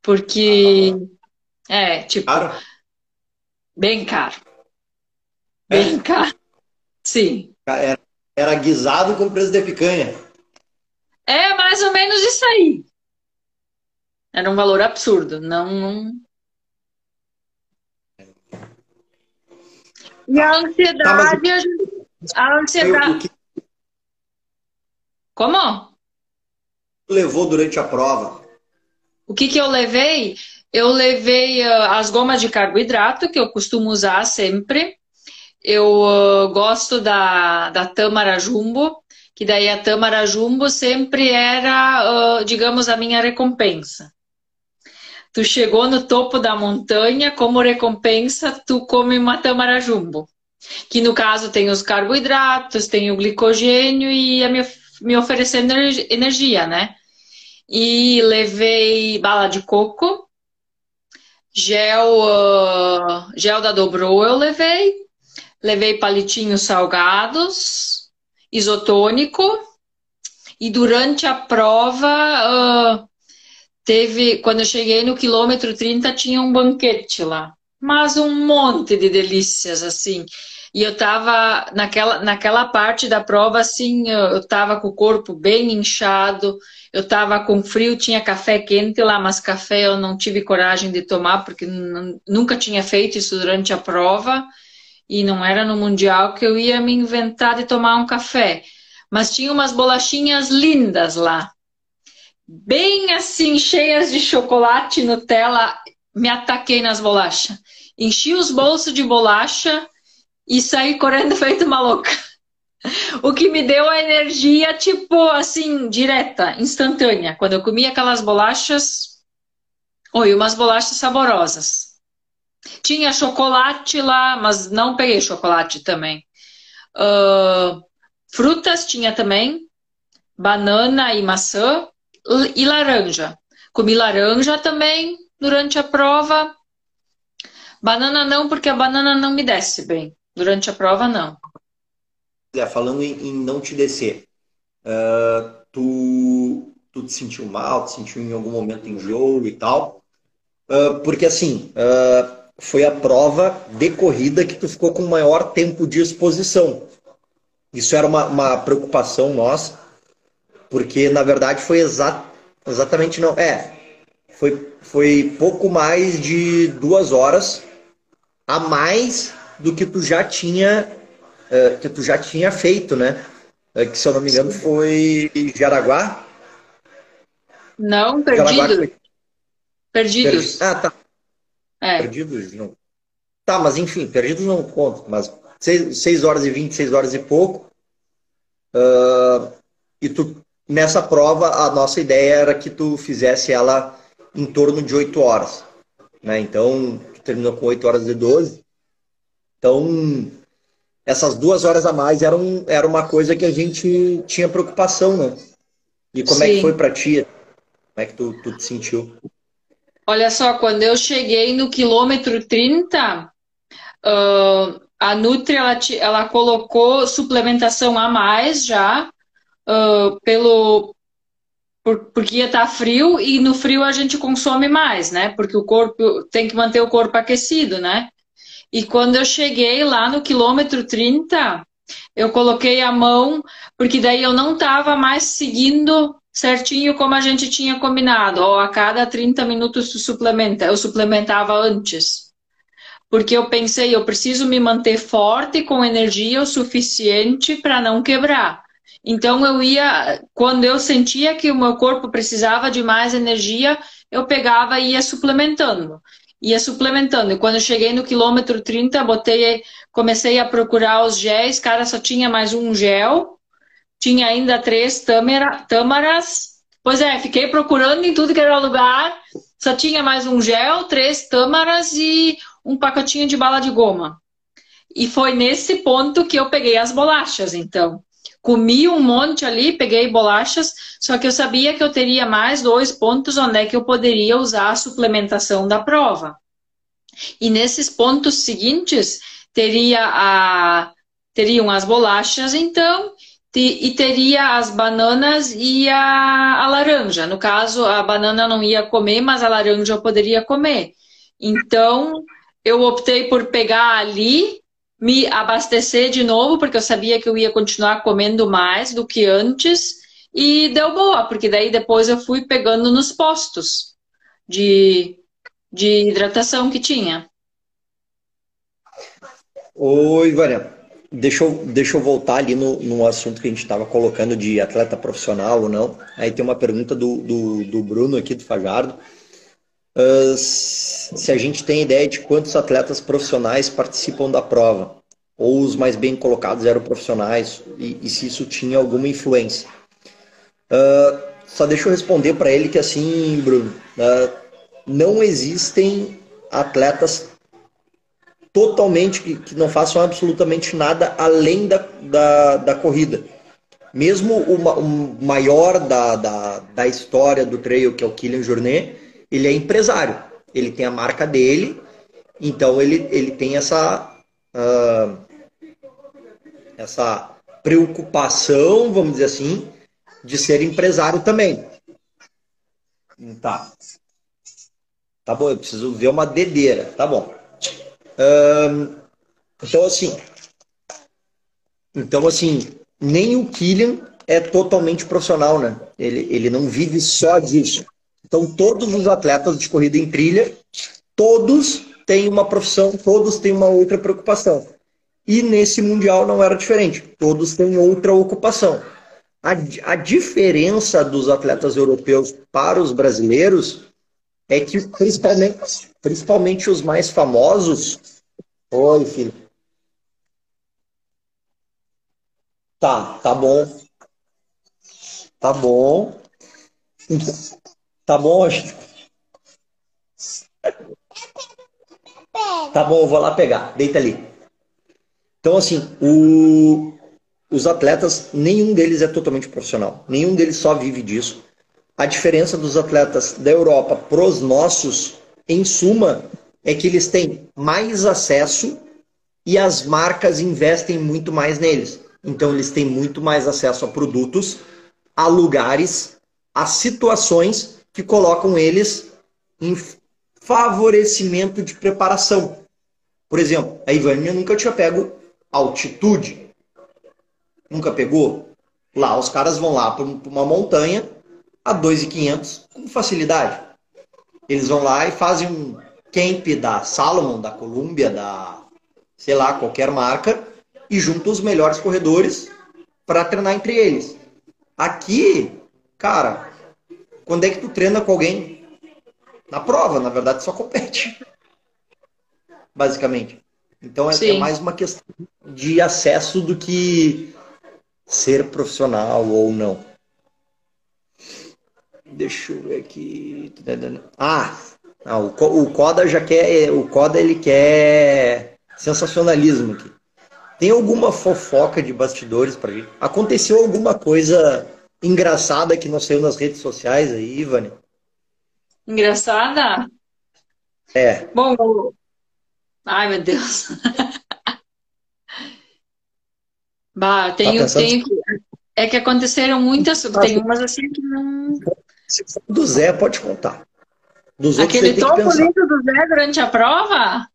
Porque ah, é, tipo, caro? bem caro. Bem é? caro. Sim. Era, era guisado com preço de picanha. É mais ou menos isso aí. Era um valor absurdo. Não. não... E a ansiedade. Tá, a ansiedade. Como? Levou durante a prova? O que, que eu levei? Eu levei uh, as gomas de carboidrato, que eu costumo usar sempre. Eu uh, gosto da, da Tâmara Jumbo que daí a tâmara jumbo sempre era, digamos, a minha recompensa. Tu chegou no topo da montanha, como recompensa, tu come uma tâmara jumbo. Que no caso tem os carboidratos, tem o glicogênio e a minha, me oferecendo energia, né? E levei bala de coco, gel, uh, gel da Dobrou eu levei, levei palitinhos salgados, isotônico, e durante a prova, uh, teve, quando eu cheguei no quilômetro 30, tinha um banquete lá, mas um monte de delícias, assim. E eu tava naquela, naquela parte da prova, assim, eu tava com o corpo bem inchado, eu tava com frio, tinha café quente lá, mas café eu não tive coragem de tomar, porque nunca tinha feito isso durante a prova, e não era no Mundial que eu ia me inventar de tomar um café. Mas tinha umas bolachinhas lindas lá, bem assim, cheias de chocolate, Nutella, me ataquei nas bolachas. Enchi os bolsos de bolacha e saí correndo feito uma louca. O que me deu a energia, tipo, assim, direta, instantânea. Quando eu comi aquelas bolachas, oi, umas bolachas saborosas. Tinha chocolate lá, mas não peguei chocolate também. Uh, frutas tinha também, banana e maçã e laranja. Comi laranja também durante a prova. Banana não, porque a banana não me desce bem. Durante a prova, não. Falando em, em, não te descer, uh, tu, tu te sentiu mal, te sentiu em algum momento enjoo e tal? Uh, porque assim, uh, foi a prova de corrida que tu ficou com maior tempo de exposição. Isso era uma, uma preocupação nossa, porque na verdade foi exa exatamente não. É, foi, foi pouco mais de duas horas a mais do que tu já tinha uh, que tu já tinha feito, né? Uh, que se eu não me engano foi Jaraguá. Não, perdido. Foi... Perdidos. Ah, tá. É. Perdidos não. Tá, mas enfim, perdidos não conto, mas 6, horas e 20, 6 horas e pouco. Uh, e tu, nessa prova, a nossa ideia era que tu fizesse ela em torno de 8 horas. Né? Então, tu terminou com 8 horas e 12. Então, essas duas horas a mais eram, era uma coisa que a gente tinha preocupação, né? E como Sim. é que foi para ti? Como é que tu, tu te sentiu? Olha só, quando eu cheguei no quilômetro 30, uh, a Nutri ela, ela colocou suplementação a mais já, uh, pelo, por, porque ia estar tá frio e no frio a gente consome mais, né? Porque o corpo tem que manter o corpo aquecido, né? E quando eu cheguei lá no quilômetro 30, eu coloquei a mão, porque daí eu não estava mais seguindo certinho como a gente tinha combinado. Ou a cada 30 minutos tu suplementa. Eu suplementava antes. Porque eu pensei, eu preciso me manter forte com energia o suficiente para não quebrar. Então eu ia, quando eu sentia que o meu corpo precisava de mais energia, eu pegava e ia suplementando ia suplementando. E quando eu cheguei no quilômetro 30, botei, comecei a procurar os géis, cara, só tinha mais um gel, tinha ainda três tâmara, tâmaras. Pois é, fiquei procurando em tudo que era lugar, só tinha mais um gel, três tâmaras e um pacotinho de bala de goma. E foi nesse ponto que eu peguei as bolachas, então. Comi um monte ali, peguei bolachas, só que eu sabia que eu teria mais dois pontos onde é que eu poderia usar a suplementação da prova. E nesses pontos seguintes, teria a, teriam as bolachas, então, e teria as bananas e a, a laranja. No caso, a banana não ia comer, mas a laranja eu poderia comer. Então, eu optei por pegar ali me abastecer de novo, porque eu sabia que eu ia continuar comendo mais do que antes, e deu boa, porque daí depois eu fui pegando nos postos de, de hidratação que tinha. Oi, Vânia. Deixa eu, deixa eu voltar ali no, no assunto que a gente estava colocando de atleta profissional ou não. Aí tem uma pergunta do, do, do Bruno aqui do Fajardo. Uh, se a gente tem ideia de quantos atletas profissionais participam da prova, ou os mais bem colocados eram profissionais, e, e se isso tinha alguma influência. Uh, só deixa eu responder para ele que assim, Bruno, uh, não existem atletas totalmente que, que, não façam absolutamente nada além da, da, da corrida. Mesmo o, o maior da, da, da, história do trail, que é o Kylian Jornet, ele é empresário. Ele tem a marca dele, então ele, ele tem essa, uh, essa preocupação, vamos dizer assim, de ser empresário também. Tá. Tá bom, eu preciso ver uma dedeira. Tá bom. Então, assim. Então, assim, nem o Killian é totalmente profissional, né? Ele, ele não vive só disso. Então, todos os atletas de corrida em trilha, todos têm uma profissão, todos têm uma outra preocupação. E nesse Mundial não era diferente. Todos têm outra ocupação. A, a diferença dos atletas europeus para os brasileiros é que, principalmente, principalmente os mais famosos. Oi, filho. Tá, tá bom. Tá bom. Tá bom, Tá bom, vou lá pegar. Deita ali. Então, assim, o, os atletas, nenhum deles é totalmente profissional. Nenhum deles só vive disso. A diferença dos atletas da Europa para os nossos, em suma, é que eles têm mais acesso e as marcas investem muito mais neles. Então, eles têm muito mais acesso a produtos, a lugares, a situações que colocam eles em favorecimento de preparação. Por exemplo, a Ivânia nunca tinha pego altitude. Nunca pegou? Lá os caras vão lá para uma montanha a 2,500 com facilidade. Eles vão lá e fazem um camp da Salomon, da Columbia, da sei lá, qualquer marca e juntam os melhores corredores para treinar entre eles. Aqui, cara, quando é que tu treina com alguém? Na prova, na verdade, só compete. Basicamente. Então é, é mais uma questão de acesso do que ser profissional ou não. Deixa eu ver aqui. Ah, ah o, o Coda já quer. O Coda ele quer sensacionalismo aqui. Tem alguma fofoca de bastidores para gente? Aconteceu alguma coisa engraçada que não saiu nas redes sociais aí, Ivane? Engraçada? É. Bom, ai meu Deus. Bah, tem, tá tem, é que aconteceram muitas, tem umas assim que não. Do Zé, pode contar. Dos Aquele tom bonito do Zé durante a prova?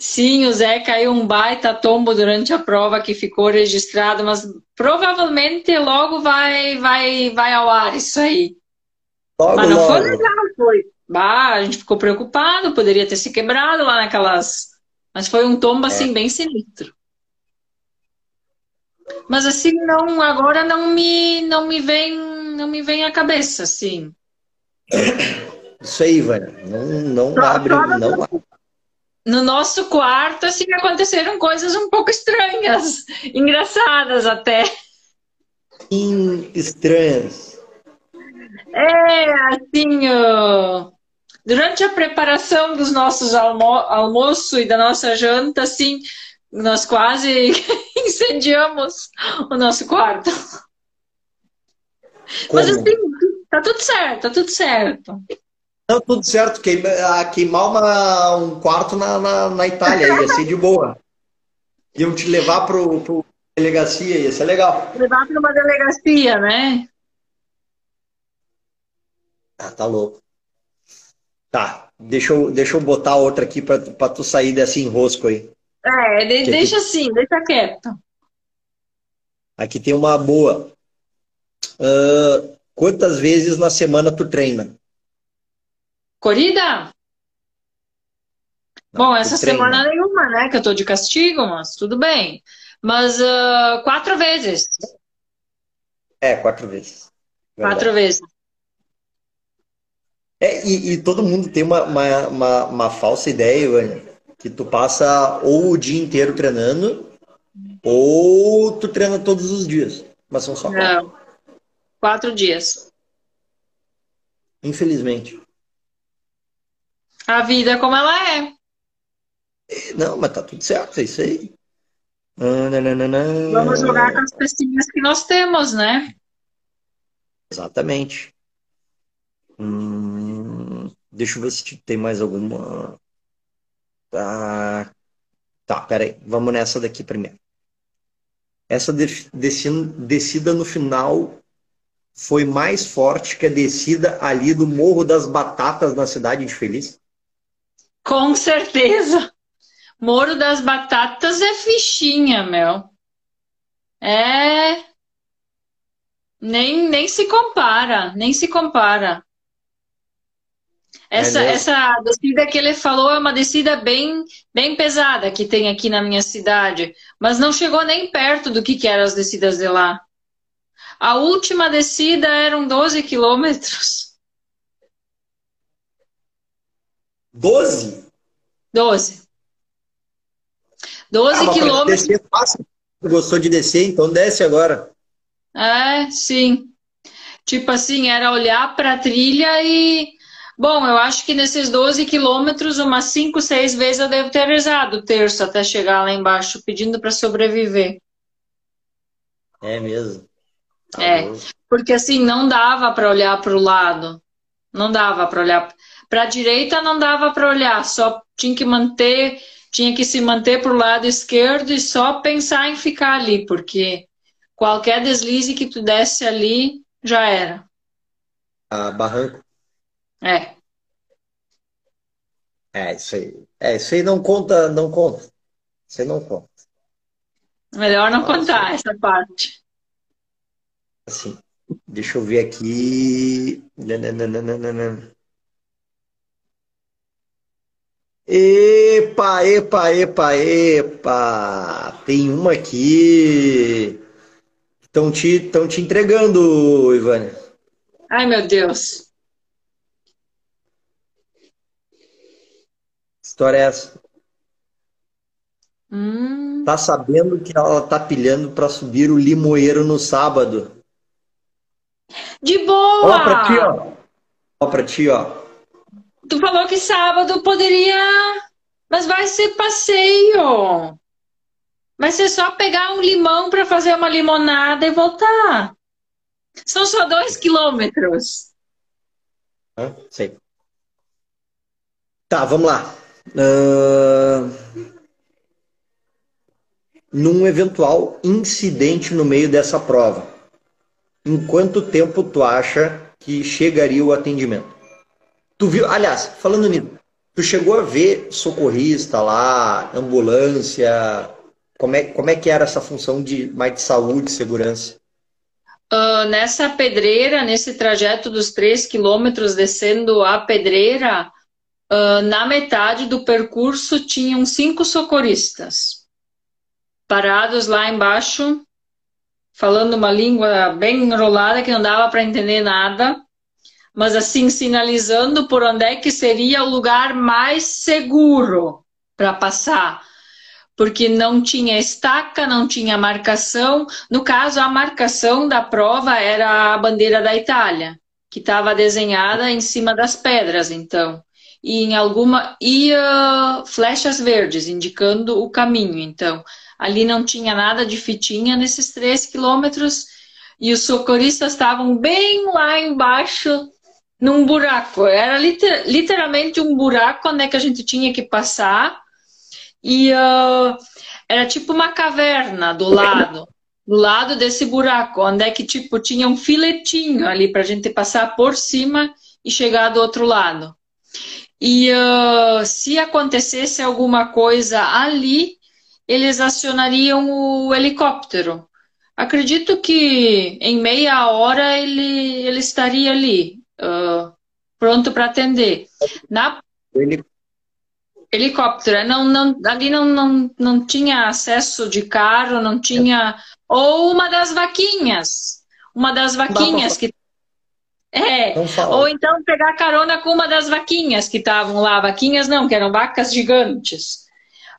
Sim, o Zé caiu um baita tombo durante a prova que ficou registrado, mas provavelmente logo vai vai vai ao ar isso aí. Logo, mas não logo. foi legal, foi. Bah, a gente ficou preocupado, poderia ter se quebrado lá naquelas mas foi um tombo assim é. bem sinistro. Mas assim não, agora não me não me vem não me vem à cabeça assim. Isso aí, Vânia. Não não abre, não abre. No nosso quarto assim aconteceram coisas um pouco estranhas, engraçadas até. Estranhas. É, assim, uh, durante a preparação dos nossos almo almoço e da nossa janta, assim, nós quase incendiamos o nosso quarto. Como? Mas assim, tá tudo certo, tá tudo certo. Não, tudo certo. Queimar, queimar uma, um quarto na, na, na, Itália ia ser de boa. Iam te levar pro, pro delegacia, ia ser legal. Levar para uma delegacia, né? Ah, tá louco. Tá, deixa eu, deixa eu botar outra aqui para tu sair desse enrosco aí. É, de, deixa aqui... assim, deixa quieto. Aqui tem uma boa. Uh, quantas vezes na semana tu treina? Corrida? Não, Bom, essa treina. semana nenhuma, né? Que eu tô de castigo, mas tudo bem. Mas uh, quatro vezes. É, quatro vezes. Verdade. Quatro vezes. É, e, e, todo mundo tem uma, uma, uma, uma falsa ideia, Ivânia, que tu passa ou o dia inteiro treinando, ou tu treina todos os dias. Mas são só quatro. Não. Quatro dias. Infelizmente. A vida é como ela é. Não, mas tá tudo certo, é isso aí. Vamos jogar com as pecinhas que nós temos, né? Exatamente. Hum, deixa eu ver se tem mais alguma. Tá, tá, peraí. Vamos nessa daqui primeiro. Essa descida no final foi mais forte que a descida ali do Morro das Batatas na cidade de Feliz? Com certeza. Morro das Batatas é fichinha, meu. É. Nem, nem se compara, nem se compara. Essa, é essa descida que ele falou é uma descida bem, bem pesada que tem aqui na minha cidade, mas não chegou nem perto do que, que eram as descidas de lá. A última descida eram 12 quilômetros. 12? 12. 12 ah, quilômetros. Descer fácil. Gostou de descer, então desce agora. É, sim. Tipo assim, era olhar para a trilha e. Bom, eu acho que nesses 12 quilômetros, umas 5, 6 vezes eu devo ter rezado o terço até chegar lá embaixo, pedindo para sobreviver. É mesmo. Tá é, porque assim, não dava para olhar para o lado. Não dava para olhar. Para a direita não dava para olhar, só tinha que manter tinha que se manter para o lado esquerdo e só pensar em ficar ali, porque qualquer deslize que tu desse ali já era. A barranco? É. É, isso aí. É, isso aí não conta, não conta. Isso aí não conta. Melhor não Nossa. contar essa parte. Assim, deixa eu ver aqui. Nananana. Epa, epa, epa, epa! Tem uma aqui. Estão te, tão te entregando, Ivânia. Ai, meu Deus. História é essa? Hum. Tá sabendo que ela tá pilhando para subir o limoeiro no sábado. De boa! Ó pra ti, ó. Ó pra ti, ó. Tu falou que sábado poderia. Mas vai ser passeio. Vai ser só pegar um limão para fazer uma limonada e voltar. São só dois quilômetros. Ah, sei. Tá, vamos lá. Uh... Num eventual incidente no meio dessa prova, em quanto tempo tu acha que chegaria o atendimento? Tu viu, aliás, falando nisso, tu chegou a ver socorrista lá, ambulância, como é, como é que era essa função de mais de saúde, segurança? Uh, nessa pedreira, nesse trajeto dos três quilômetros descendo a pedreira, uh, na metade do percurso tinham cinco socorristas parados lá embaixo, falando uma língua bem enrolada que não dava para entender nada mas assim sinalizando por onde é que seria o lugar mais seguro para passar, porque não tinha estaca, não tinha marcação. No caso, a marcação da prova era a bandeira da Itália, que estava desenhada em cima das pedras, então. E em alguma e uh, flechas verdes indicando o caminho. Então, ali não tinha nada de fitinha nesses três quilômetros e os socorristas estavam bem lá embaixo num buraco. Era liter, literalmente um buraco onde é que a gente tinha que passar. E uh, era tipo uma caverna do lado. Do lado desse buraco, onde é que tipo tinha um filetinho ali para a gente passar por cima e chegar do outro lado. E uh, se acontecesse alguma coisa ali, eles acionariam o helicóptero. Acredito que em meia hora ele, ele estaria ali uh, pronto para atender. Na helicóptero, não, não, ali não, não, não tinha acesso de carro, não tinha. Ou uma das vaquinhas. Uma das vaquinhas que. É, ou então pegar carona com uma das vaquinhas que estavam lá. Vaquinhas não, que eram vacas gigantes.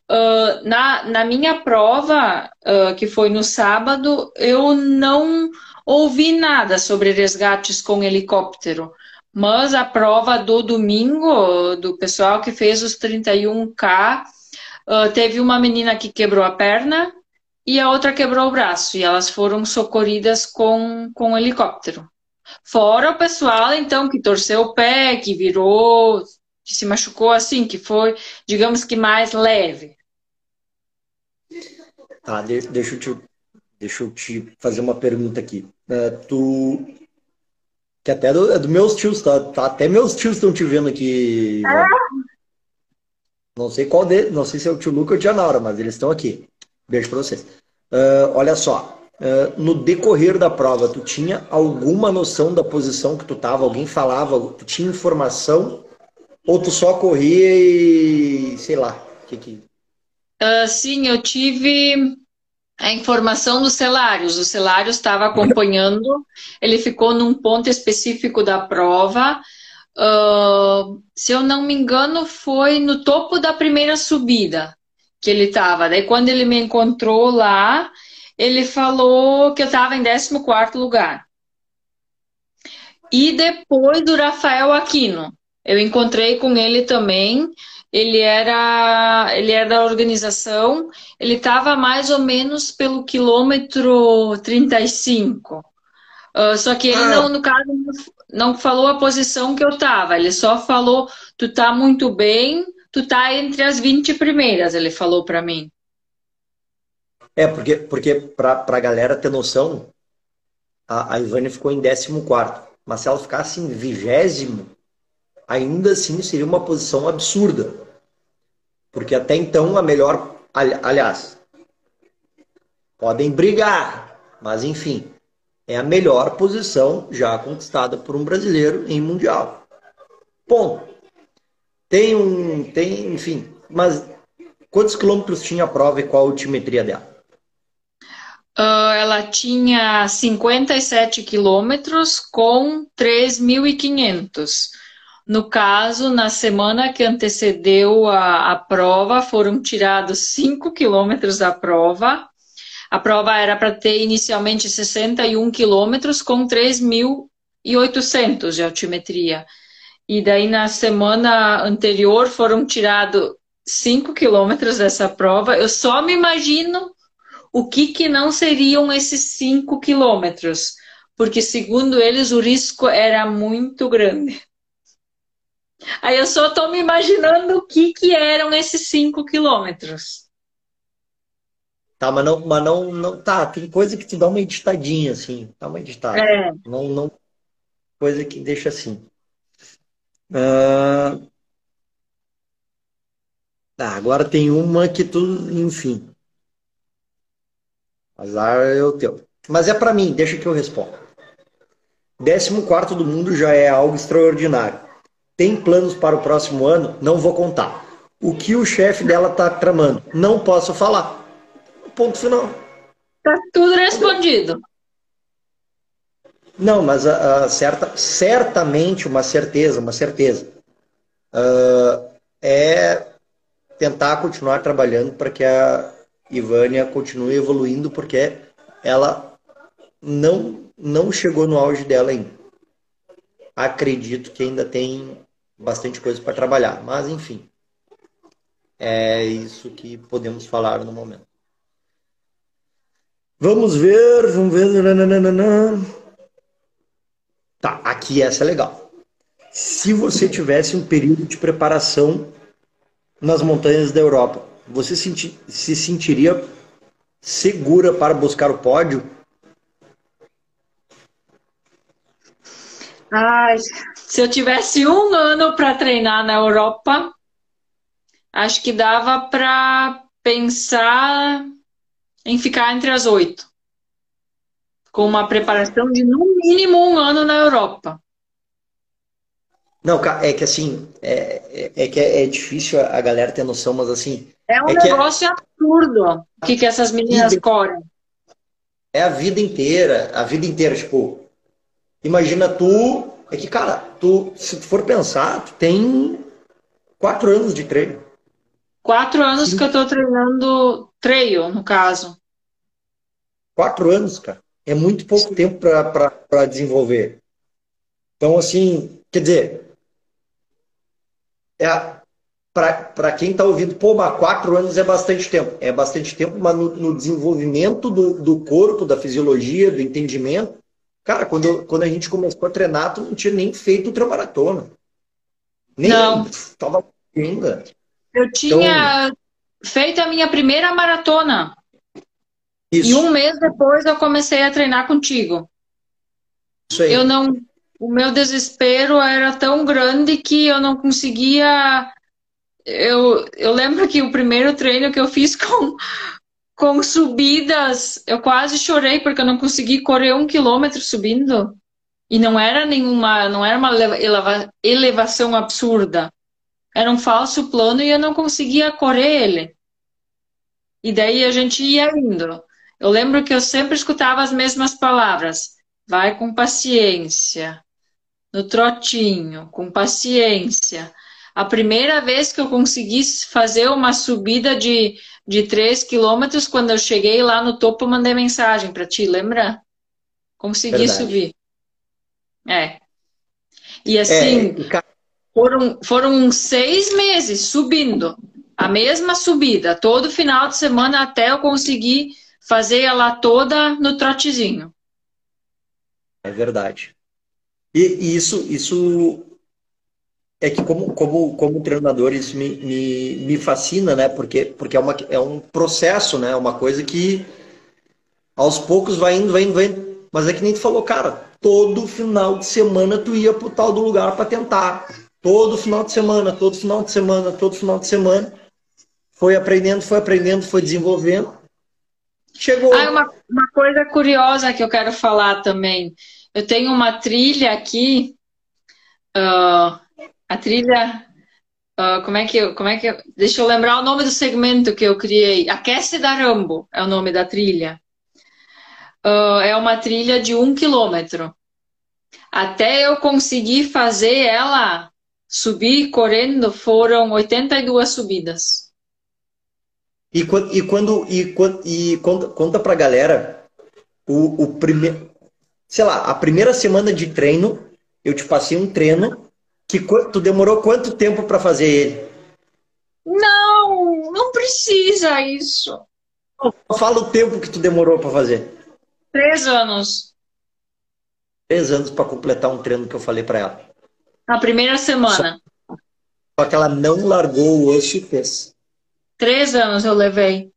Uh, na, na minha prova, uh, que foi no sábado, eu não ouvi nada sobre resgates com helicóptero, mas a prova do domingo, do pessoal que fez os 31K, uh, teve uma menina que quebrou a perna e a outra quebrou o braço. E elas foram socorridas com, com helicóptero. Fora o pessoal, então, que torceu o pé, que virou, que se machucou assim, que foi, digamos que mais leve. Tá, deixa eu te, deixa eu te fazer uma pergunta aqui. Uh, tu. Que até é do, é do meus tios, tá? tá? Até meus tios estão te vendo aqui. Ah. Não sei qual deles, não sei se é o tio Luca ou o tia Naura, mas eles estão aqui. Beijo pra vocês. Uh, olha só, uh, no decorrer da prova, tu tinha alguma noção da posição que tu tava? Alguém falava? Tu tinha informação? Ou tu só corria e sei lá? Que que... Uh, sim, eu tive a informação dos celários. O celário estava acompanhando, ele ficou num ponto específico da prova. Uh, se eu não me engano, foi no topo da primeira subida que ele estava. Daí, quando ele me encontrou lá, ele falou que eu estava em 14 lugar. E depois do Rafael Aquino, eu encontrei com ele também ele era, ele era da organização, ele estava mais ou menos pelo quilômetro 35. Uh, só que ele ah. não, no caso, não falou a posição que eu estava, ele só falou, tu tá muito bem, tu tá entre as 20 primeiras, ele falou para mim. É, porque, porque para a galera ter noção, a, a Ivane ficou em 14, mas se ela ficasse em vigésimo, ainda assim seria uma posição absurda. Porque até então a melhor. Aliás, podem brigar, mas enfim, é a melhor posição já conquistada por um brasileiro em Mundial. Ponto. Tem um. Tem, enfim, mas quantos quilômetros tinha a prova e qual a altimetria dela? Uh, ela tinha 57 quilômetros com 3.500. No caso, na semana que antecedeu a, a prova, foram tirados 5 quilômetros da prova. A prova era para ter inicialmente 61 quilômetros com 3.800 de altimetria. E daí, na semana anterior, foram tirados 5 quilômetros dessa prova. Eu só me imagino o que, que não seriam esses 5 quilômetros, porque, segundo eles, o risco era muito grande. Aí eu só estou me imaginando o que, que eram esses 5 quilômetros. Tá, mas não, mas não, não. Tá, tem coisa que te dá uma editadinha, assim. Dá uma editada. É. Não, não. Coisa que deixa assim. Uh... Tá, agora tem uma que tu, enfim. Azar é o teu. Mas é para mim, deixa que eu respondo. 14 do mundo já é algo extraordinário. Tem planos para o próximo ano? Não vou contar. O que o chefe dela está tramando? Não posso falar. Ponto final. Tá tudo respondido. Não, mas uh, certa, certamente uma certeza, uma certeza. Uh, é tentar continuar trabalhando para que a Ivânia continue evoluindo, porque ela não, não chegou no auge dela ainda. Acredito que ainda tem bastante coisa para trabalhar. Mas, enfim, é isso que podemos falar no momento. Vamos ver, vamos ver. Tá, aqui essa é legal. Se você tivesse um período de preparação nas montanhas da Europa, você se sentiria segura para buscar o pódio? Ai, se eu tivesse um ano para treinar na Europa, acho que dava para pensar em ficar entre as oito. Com uma preparação de no mínimo um ano na Europa. Não, é que assim, é, é, é que é, é, difícil a galera ter noção, mas assim. É um é, é negócio absurdo o que, que essas meninas vida, correm. É a vida inteira, a vida inteira, tipo, imagina tu é que, cara, tu, se tu for pensar, tu tem quatro anos de treino. Quatro anos Sim. que eu tô treinando treino, no caso. Quatro anos, cara. É muito pouco Sim. tempo para desenvolver. Então, assim, quer dizer, é, para quem está ouvindo, pô, mas quatro anos é bastante tempo. É bastante tempo, mas no, no desenvolvimento do, do corpo, da fisiologia, do entendimento. Cara, quando, quando a gente começou a treinar, tu não tinha nem feito ultramaratona. Nem não. Tava ainda. Eu tinha então, feito a minha primeira maratona. Isso. E um mês depois eu comecei a treinar contigo. Isso aí. Eu não. O meu desespero era tão grande que eu não conseguia eu, eu lembro que o primeiro treino que eu fiz com, com subidas, eu quase chorei porque eu não consegui correr um quilômetro subindo. E não era nenhuma, não era uma eleva, elevação absurda. Era um falso plano e eu não conseguia correr ele. E daí a gente ia indo. Eu lembro que eu sempre escutava as mesmas palavras. Vai com paciência. No trotinho, com paciência. A primeira vez que eu consegui fazer uma subida de, de 3 quilômetros, quando eu cheguei lá no topo, eu mandei mensagem para ti, lembra? Consegui Verdade. subir. É. E assim, é, foram, foram seis meses subindo, a mesma subida, todo final de semana até eu conseguir fazer ela toda no trotezinho. É verdade. E, e isso, isso é que como, como, como treinador isso me, me, me fascina, né? Porque, porque é, uma, é um processo, né? Uma coisa que aos poucos vai indo, vai indo, vai indo. Mas é que nem tu falou, cara, todo final de semana tu ia pro tal do lugar para tentar. Todo final de semana, todo final de semana, todo final de semana. Foi aprendendo, foi aprendendo, foi desenvolvendo. Chegou. Ah, uma, uma coisa curiosa que eu quero falar também. Eu tenho uma trilha aqui. Uh, a trilha. Uh, como é que eu, como é que eu, deixa eu lembrar o nome do segmento que eu criei. Aquece da Rambo é o nome da trilha. Uh, é uma trilha de um quilômetro. Até eu conseguir fazer ela subir correndo foram 82 subidas. E, e quando e, e conta, conta pra galera o, o primeiro, sei lá, a primeira semana de treino, eu te passei um treino que tu demorou quanto tempo para fazer ele? Não, não precisa isso. Fala o tempo que tu demorou para fazer. Três anos. Três anos para completar um treino que eu falei para ela. Na primeira semana. Só, só que ela não largou o osso e fez. Três anos eu levei.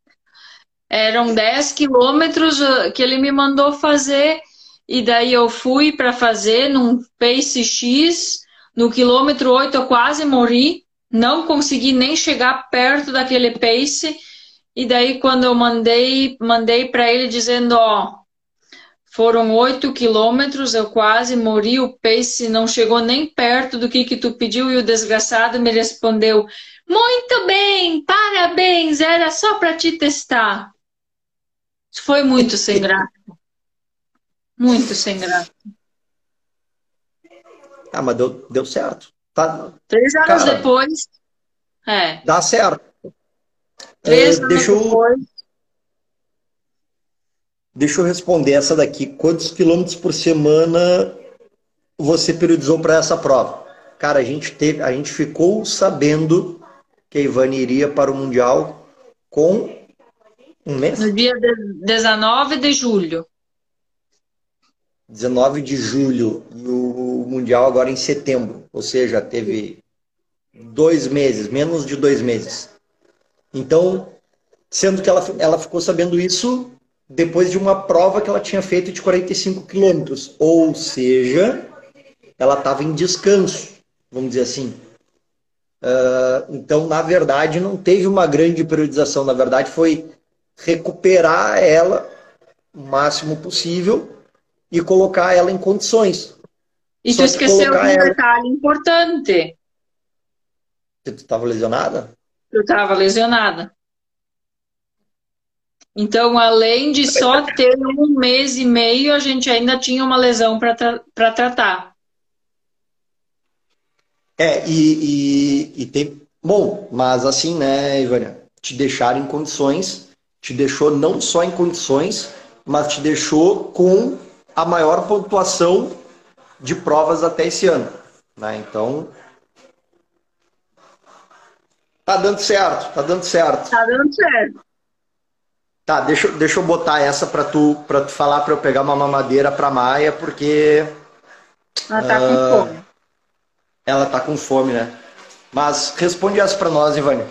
Eram dez quilômetros uh, que ele me mandou fazer e daí eu fui para fazer num pace X no quilômetro 8 eu quase morri, não consegui nem chegar perto daquele pace. E daí quando eu mandei, mandei para ele dizendo, ó, foram 8 quilômetros, eu quase morri, o pace não chegou nem perto do que que tu pediu e o desgraçado me respondeu: "Muito bem, parabéns, era só para te testar". Foi muito sem graça. Muito sem graça. Ah, mas deu, deu certo. Tá, Três anos cara, depois. É. Dá certo. Três é, anos deixa eu, depois. Deixa eu responder essa daqui. Quantos quilômetros por semana você periodizou para essa prova? Cara, a gente teve, a gente ficou sabendo que a Ivane iria para o Mundial com um mês? No dia 19 de julho. 19 de julho e o Mundial agora em setembro. Ou seja, teve dois meses, menos de dois meses. Então, sendo que ela, ela ficou sabendo isso depois de uma prova que ela tinha feito de 45 quilômetros. Ou seja, ela estava em descanso, vamos dizer assim. Uh, então, na verdade, não teve uma grande periodização. Na verdade, foi recuperar ela o máximo possível e colocar ela em condições. E Só tu esqueceu um ela... detalhe importante. Que tu estava lesionada? Eu estava lesionada. Então, além de só ter um mês e meio, a gente ainda tinha uma lesão para tra tratar. É, e, e, e, tem. Bom, mas assim, né, Ivânia? Te deixar em condições, te deixou não só em condições, mas te deixou com a maior pontuação de provas até esse ano. Né? Então, Tá dando certo, tá dando certo. Tá dando certo. Tá, deixa, deixa eu botar essa para tu, pra tu falar para eu pegar uma mamadeira pra Maia, porque. Ela tá uh, com ah, fome. Ela tá com fome, né? Mas responde essa para nós, Ivane.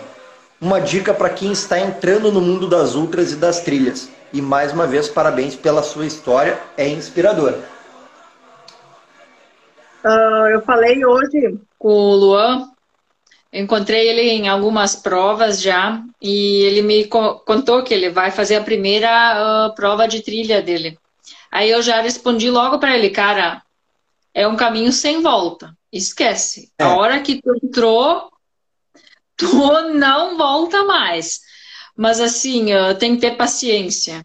Uma dica para quem está entrando no mundo das ultras e das trilhas. E mais uma vez, parabéns pela sua história, é inspiradora. Uh, eu falei hoje com o Luan encontrei ele em algumas provas já e ele me contou que ele vai fazer a primeira uh, prova de trilha dele. Aí eu já respondi logo para ele, cara, é um caminho sem volta. Esquece. É. A hora que tu entrou, tu não volta mais. Mas assim, tem que ter paciência.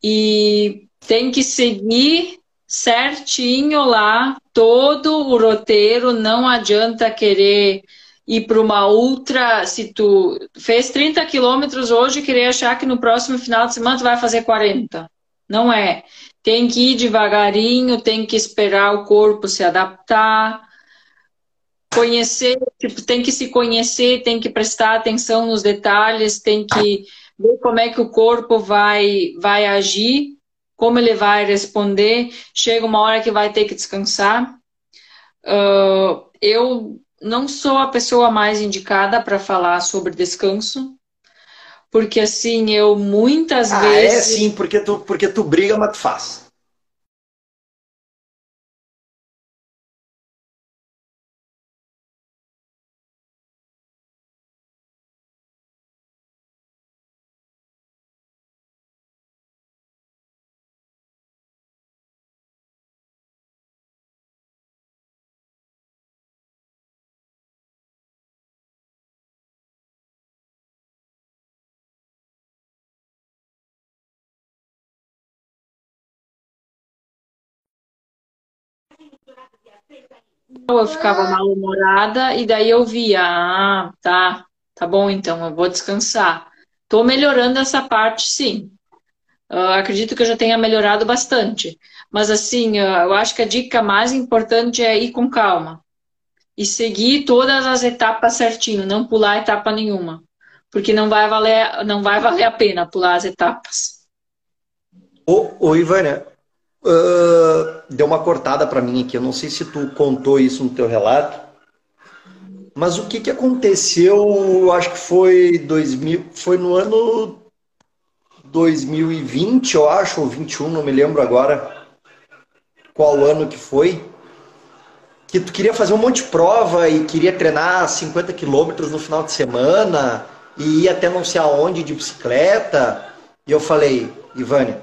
E tem que seguir certinho lá todo o roteiro, não adianta querer ir para uma ultra, se tu fez 30 quilômetros hoje, querer achar que no próximo final de semana tu vai fazer 40. Não é. Tem que ir devagarinho, tem que esperar o corpo se adaptar, conhecer, tipo, tem que se conhecer, tem que prestar atenção nos detalhes, tem que ver como é que o corpo vai, vai agir, como ele vai responder. Chega uma hora que vai ter que descansar. Uh, eu não sou a pessoa mais indicada para falar sobre descanso, porque assim, eu muitas ah, é vezes. É sim, porque tu, porque tu briga, mas tu faz. Eu ficava mal-humorada e daí eu via, ah, tá, tá bom então, eu vou descansar. Tô melhorando essa parte, sim. Uh, acredito que eu já tenha melhorado bastante. Mas assim, uh, eu acho que a dica mais importante é ir com calma. E seguir todas as etapas certinho, não pular etapa nenhuma. Porque não vai valer, não vai valer a pena pular as etapas. Ô, ô Ivânia, Uh, deu uma cortada para mim aqui. Eu não sei se tu contou isso no teu relato, mas o que, que aconteceu? Acho que foi 2000, foi no ano 2020, eu acho, ou 21, não me lembro agora qual ano que foi. Que tu queria fazer um monte de prova e queria treinar 50 quilômetros no final de semana e ir até não sei aonde de bicicleta. E eu falei, Ivânia,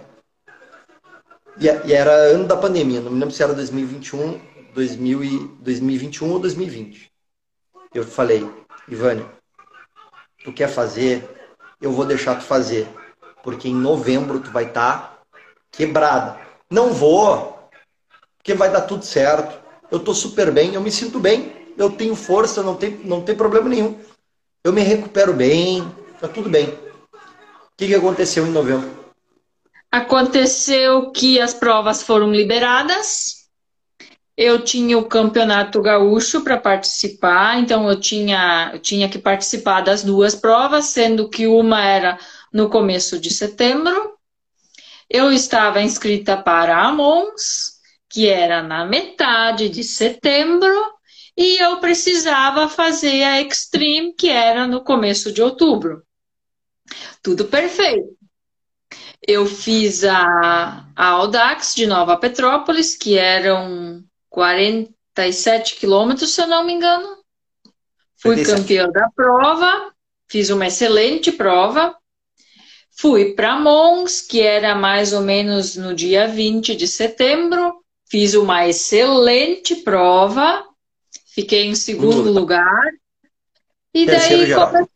e, e, era ano da pandemia, não me lembro se era 2021, 2000 e, 2021 ou 2020. Eu falei, Ivânia, tu quer fazer, eu vou deixar tu fazer. Porque em novembro tu vai estar tá quebrada. Não vou, porque vai dar tudo certo. Eu tô super bem, eu me sinto bem, eu tenho força, não tem, não tem problema nenhum. Eu me recupero bem, tá tudo bem. O que, que aconteceu em novembro? Aconteceu que as provas foram liberadas. Eu tinha o campeonato gaúcho para participar, então eu tinha, eu tinha que participar das duas provas, sendo que uma era no começo de setembro. Eu estava inscrita para a Mons, que era na metade de setembro, e eu precisava fazer a Extreme, que era no começo de outubro. Tudo perfeito. Eu fiz a, a Audax de Nova Petrópolis, que eram 47 quilômetros, se eu não me engano. Fui campeã da prova, fiz uma excelente prova. Fui para Mons, que era mais ou menos no dia 20 de setembro. Fiz uma excelente prova, fiquei em segundo lugar. E Terceiro daí, come...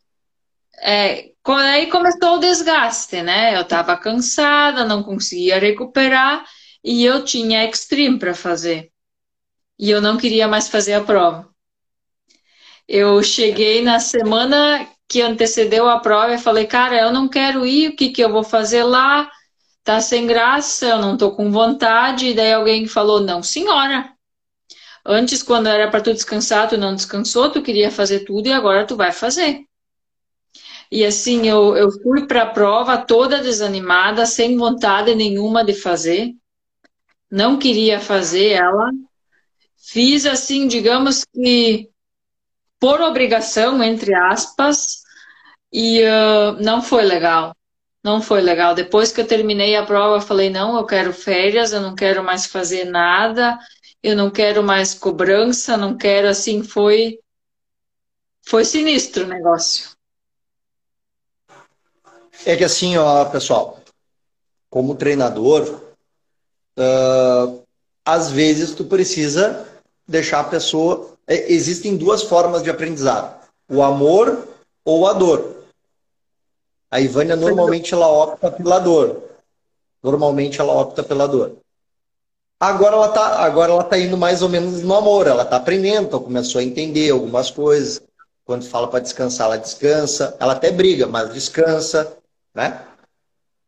é, Aí começou o desgaste, né? Eu estava cansada, não conseguia recuperar e eu tinha extreme para fazer. E eu não queria mais fazer a prova. Eu cheguei na semana que antecedeu a prova e falei, cara, eu não quero ir, o que, que eu vou fazer lá? Tá sem graça, eu não tô com vontade. E daí alguém falou, não, senhora. Antes, quando era para tu descansar, tu não descansou, tu queria fazer tudo e agora tu vai fazer. E assim, eu, eu fui para a prova toda desanimada, sem vontade nenhuma de fazer. Não queria fazer ela. Fiz assim, digamos que por obrigação, entre aspas, e uh, não foi legal. Não foi legal. Depois que eu terminei a prova, eu falei: não, eu quero férias, eu não quero mais fazer nada, eu não quero mais cobrança, não quero assim. Foi, foi sinistro o negócio. É que assim, ó, pessoal, como treinador, uh, às vezes tu precisa deixar a pessoa. É, existem duas formas de aprendizado: o amor ou a dor. A Ivânia normalmente ela opta pela dor. Normalmente ela opta pela dor. Agora ela tá, agora ela tá indo mais ou menos no amor. Ela tá aprendendo, então começou a entender algumas coisas. Quando fala para descansar, ela descansa. Ela até briga, mas descansa né?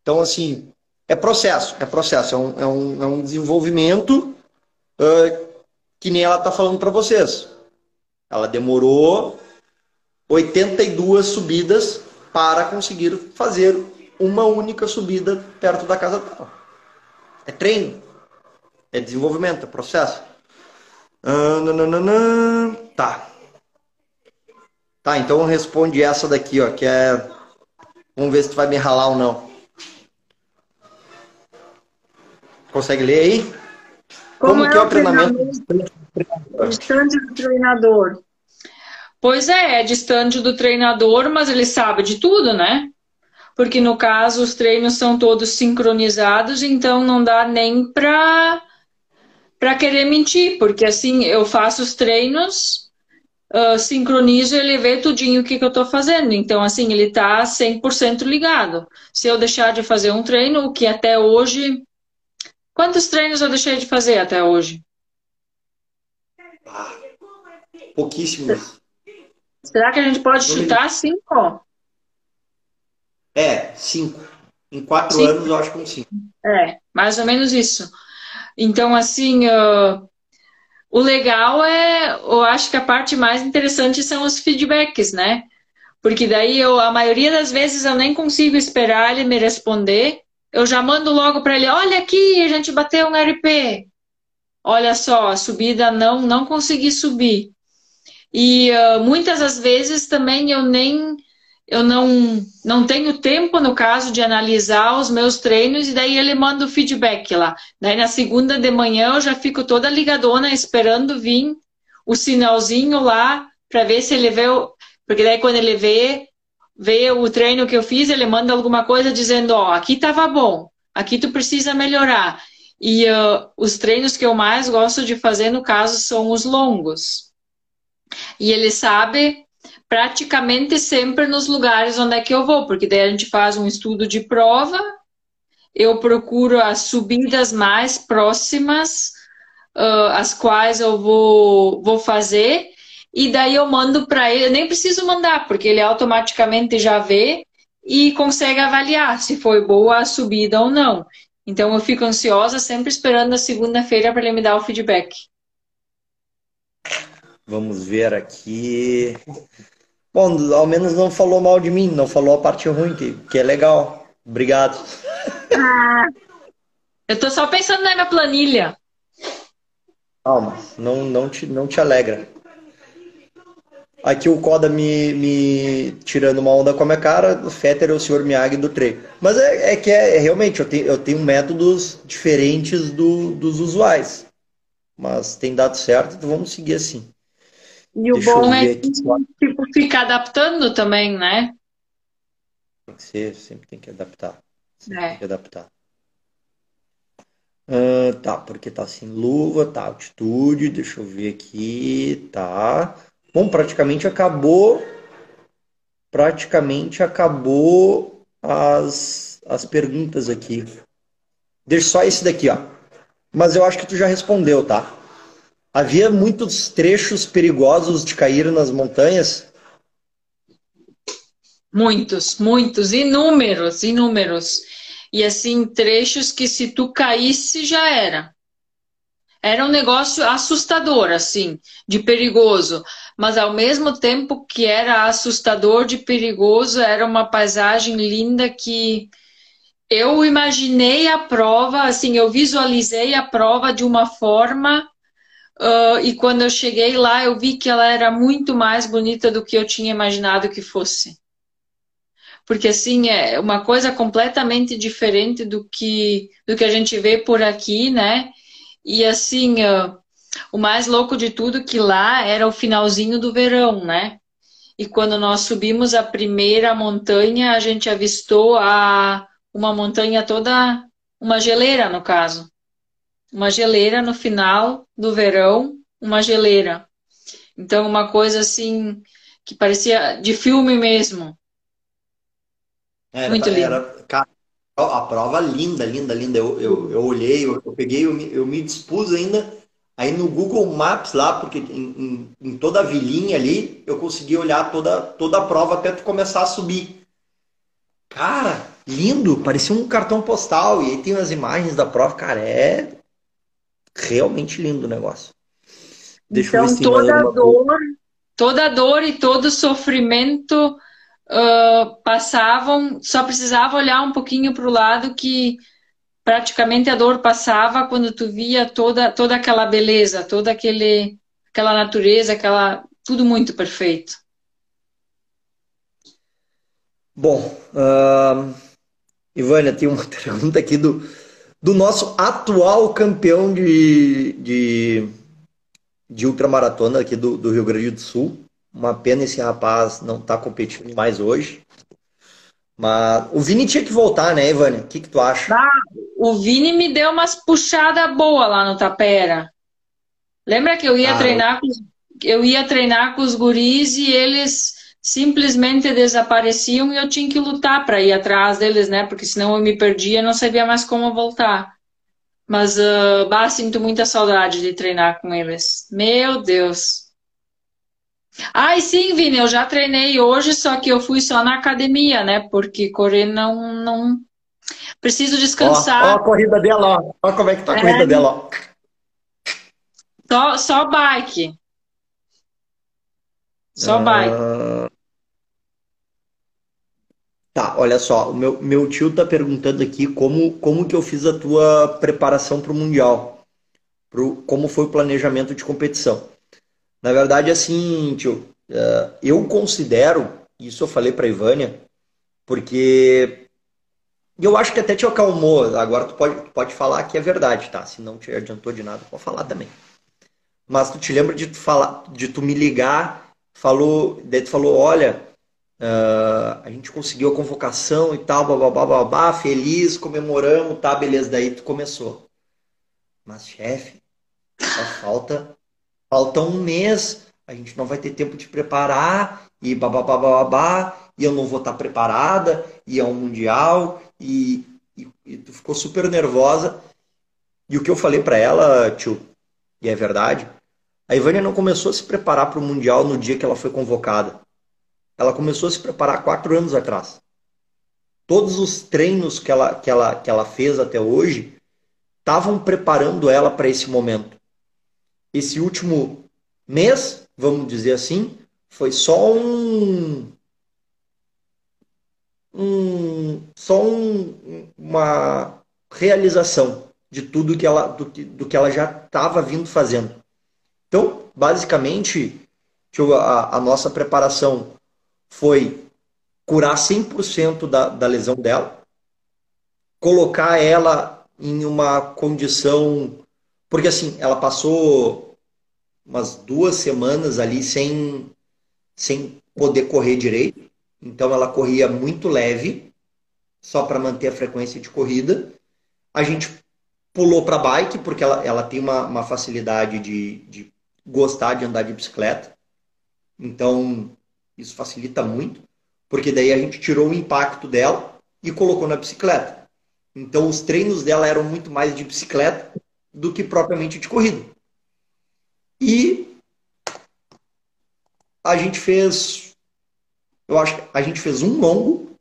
Então, assim, é processo, é processo, é um, é um, é um desenvolvimento uh, que nem ela está falando para vocês. Ela demorou 82 subidas para conseguir fazer uma única subida perto da casa dela. É treino, é desenvolvimento, é processo. Nananana, tá. Tá, então responde essa daqui, ó, que é Vamos ver se tu vai me ralar ou não. Consegue ler aí? Como, Como é que é o treinamento? Distante do treinador. Pois é, é distante do treinador, mas ele sabe de tudo, né? Porque no caso os treinos são todos sincronizados, então não dá nem para para querer mentir, porque assim eu faço os treinos uh, sincronizo ele vê tudinho o que, que eu estou fazendo. Então, assim, ele está 100% ligado. Se eu deixar de fazer um treino, o que até hoje. Quantos treinos eu deixei de fazer até hoje? Ah, pouquíssimos. Será que a gente pode chutar cinco? É, cinco. Em quatro cinco. anos, eu acho que um cinco. É, mais ou menos isso. Então, assim, uh, o legal é, eu acho que a parte mais interessante são os feedbacks, né? Porque daí eu, a maioria das vezes eu nem consigo esperar ele me responder. Eu já mando logo para ele, olha aqui, a gente bateu um RP. Olha só, a subida não não consegui subir. E uh, muitas das vezes também eu nem eu não, não tenho tempo, no caso, de analisar os meus treinos, e daí ele manda o feedback lá. Daí na segunda de manhã eu já fico toda ligadona esperando vir o sinalzinho lá para ver se ele vê. O... Porque daí quando ele vê, vê o treino que eu fiz, ele manda alguma coisa dizendo: Ó, oh, aqui estava bom, aqui tu precisa melhorar. E uh, os treinos que eu mais gosto de fazer, no caso, são os longos. E ele sabe praticamente sempre nos lugares onde é que eu vou, porque daí a gente faz um estudo de prova, eu procuro as subidas mais próximas, uh, as quais eu vou, vou fazer, e daí eu mando para ele, eu nem preciso mandar, porque ele automaticamente já vê e consegue avaliar se foi boa a subida ou não. Então eu fico ansiosa, sempre esperando a segunda-feira para ele me dar o feedback. Vamos ver aqui. Bom, ao menos não falou mal de mim, não falou a parte ruim, que, que é legal. Obrigado. Ah, eu tô só pensando na minha planilha. Calma, não, não, te, não te alegra. Aqui o Coda me, me tirando uma onda com a minha cara, o Fetter é o senhor Miyagi do treino. Mas é, é que é, é, realmente, eu tenho, eu tenho métodos diferentes do, dos usuais. Mas tem dado certo, então vamos seguir assim. E o bom é que tipo, fica adaptando também, né? Tem que ser, sempre tem que adaptar. Sempre é. tem que adaptar. Uh, tá, porque tá sem luva, tá, altitude, deixa eu ver aqui, tá. Bom, praticamente acabou, praticamente acabou as, as perguntas aqui. Deixa só esse daqui, ó. Mas eu acho que tu já respondeu, tá? Havia muitos trechos perigosos de cair nas montanhas? Muitos, muitos, inúmeros, inúmeros. E assim, trechos que se tu caísse já era. era um negócio assustador, assim, de perigoso. Mas ao mesmo tempo que era assustador de perigoso, era uma paisagem linda que eu imaginei a prova, assim, eu visualizei a prova de uma forma uh, e quando eu cheguei lá eu vi que ela era muito mais bonita do que eu tinha imaginado que fosse. Porque assim é uma coisa completamente diferente do que do que a gente vê por aqui, né? E assim, uh, o mais louco de tudo que lá era o finalzinho do verão, né? E quando nós subimos a primeira montanha, a gente avistou a uma montanha toda, uma geleira no caso. Uma geleira no final do verão, uma geleira. Então, uma coisa assim que parecia de filme mesmo. Era, Muito lindo. Era, cara, a prova linda, linda, linda. Eu, eu, eu olhei, eu, eu peguei, eu me, eu me dispus ainda aí no Google Maps lá, porque em, em, em, toda a vilinha ali, eu consegui olhar toda, toda a prova até tu começar a subir. Cara, lindo, parecia um cartão postal. E aí tem as imagens da prova, cara, é realmente lindo o negócio. Deixa então, toda dor, toda dor e todo sofrimento uh, passavam, só precisava olhar um pouquinho para o lado que praticamente a dor passava quando tu via toda, toda aquela beleza, toda aquele, aquela natureza, aquela tudo muito perfeito. Bom, uh, Ivânia, tem uma pergunta aqui do, do nosso atual campeão de, de, de ultramaratona aqui do, do Rio Grande do Sul. Uma pena esse rapaz não estar tá competindo mais hoje. Mas o Vini tinha que voltar, né, Ivânia? O que, que tu acha? Ah, o Vini me deu umas puxadas boas lá no Tapera. Lembra que eu ia ah, treinar com eu ia treinar com os guris e eles simplesmente desapareciam e eu tinha que lutar para ir atrás deles, né? Porque senão eu me perdia e não sabia mais como voltar. Mas, uh, bah, sinto muita saudade de treinar com eles. Meu Deus. Ai, sim, Vini, eu já treinei hoje, só que eu fui só na academia, né? Porque correr não. não... Preciso descansar. Ó, ó a corrida dela, ó. Ó como é que tá a é... corrida dela, ó. Só, só bike. Só bike. Tá, olha só, o meu, meu tio tá perguntando aqui como, como que eu fiz a tua preparação para o Mundial. Pro, como foi o planejamento de competição. Na verdade, assim, tio, uh, eu considero, isso eu falei para Ivânia, porque eu acho que até te acalmou. Agora tu pode, tu pode falar que é verdade, tá? Se não te adiantou de nada, pode falar também. Mas tu te lembra de tu falar, de tu me ligar, falou, daí tu falou, olha, uh, a gente conseguiu a convocação e tal, babá, babá, feliz, comemoramos, tá, beleza, daí tu começou. Mas, chefe, só falta falta um mês, a gente não vai ter tempo de preparar, e babá, babá, e eu não vou estar preparada, e é um mundial, e, e, e tu ficou super nervosa. E o que eu falei para ela, tio, e é verdade, a Ivânia não começou a se preparar para o mundial no dia que ela foi convocada. Ela começou a se preparar quatro anos atrás. Todos os treinos que ela, que ela, que ela fez até hoje estavam preparando ela para esse momento esse último mês, vamos dizer assim, foi só um, um só um, uma realização de tudo que ela do do que ela já estava vindo fazendo. Então, basicamente, a, a nossa preparação foi curar 100% da, da lesão dela, colocar ela em uma condição porque assim, ela passou umas duas semanas ali sem, sem poder correr direito. Então ela corria muito leve, só para manter a frequência de corrida. A gente pulou para bike, porque ela, ela tem uma, uma facilidade de, de gostar de andar de bicicleta. Então isso facilita muito, porque daí a gente tirou o impacto dela e colocou na bicicleta. Então os treinos dela eram muito mais de bicicleta do que propriamente de corrida. E a gente fez, eu acho que a gente fez um longo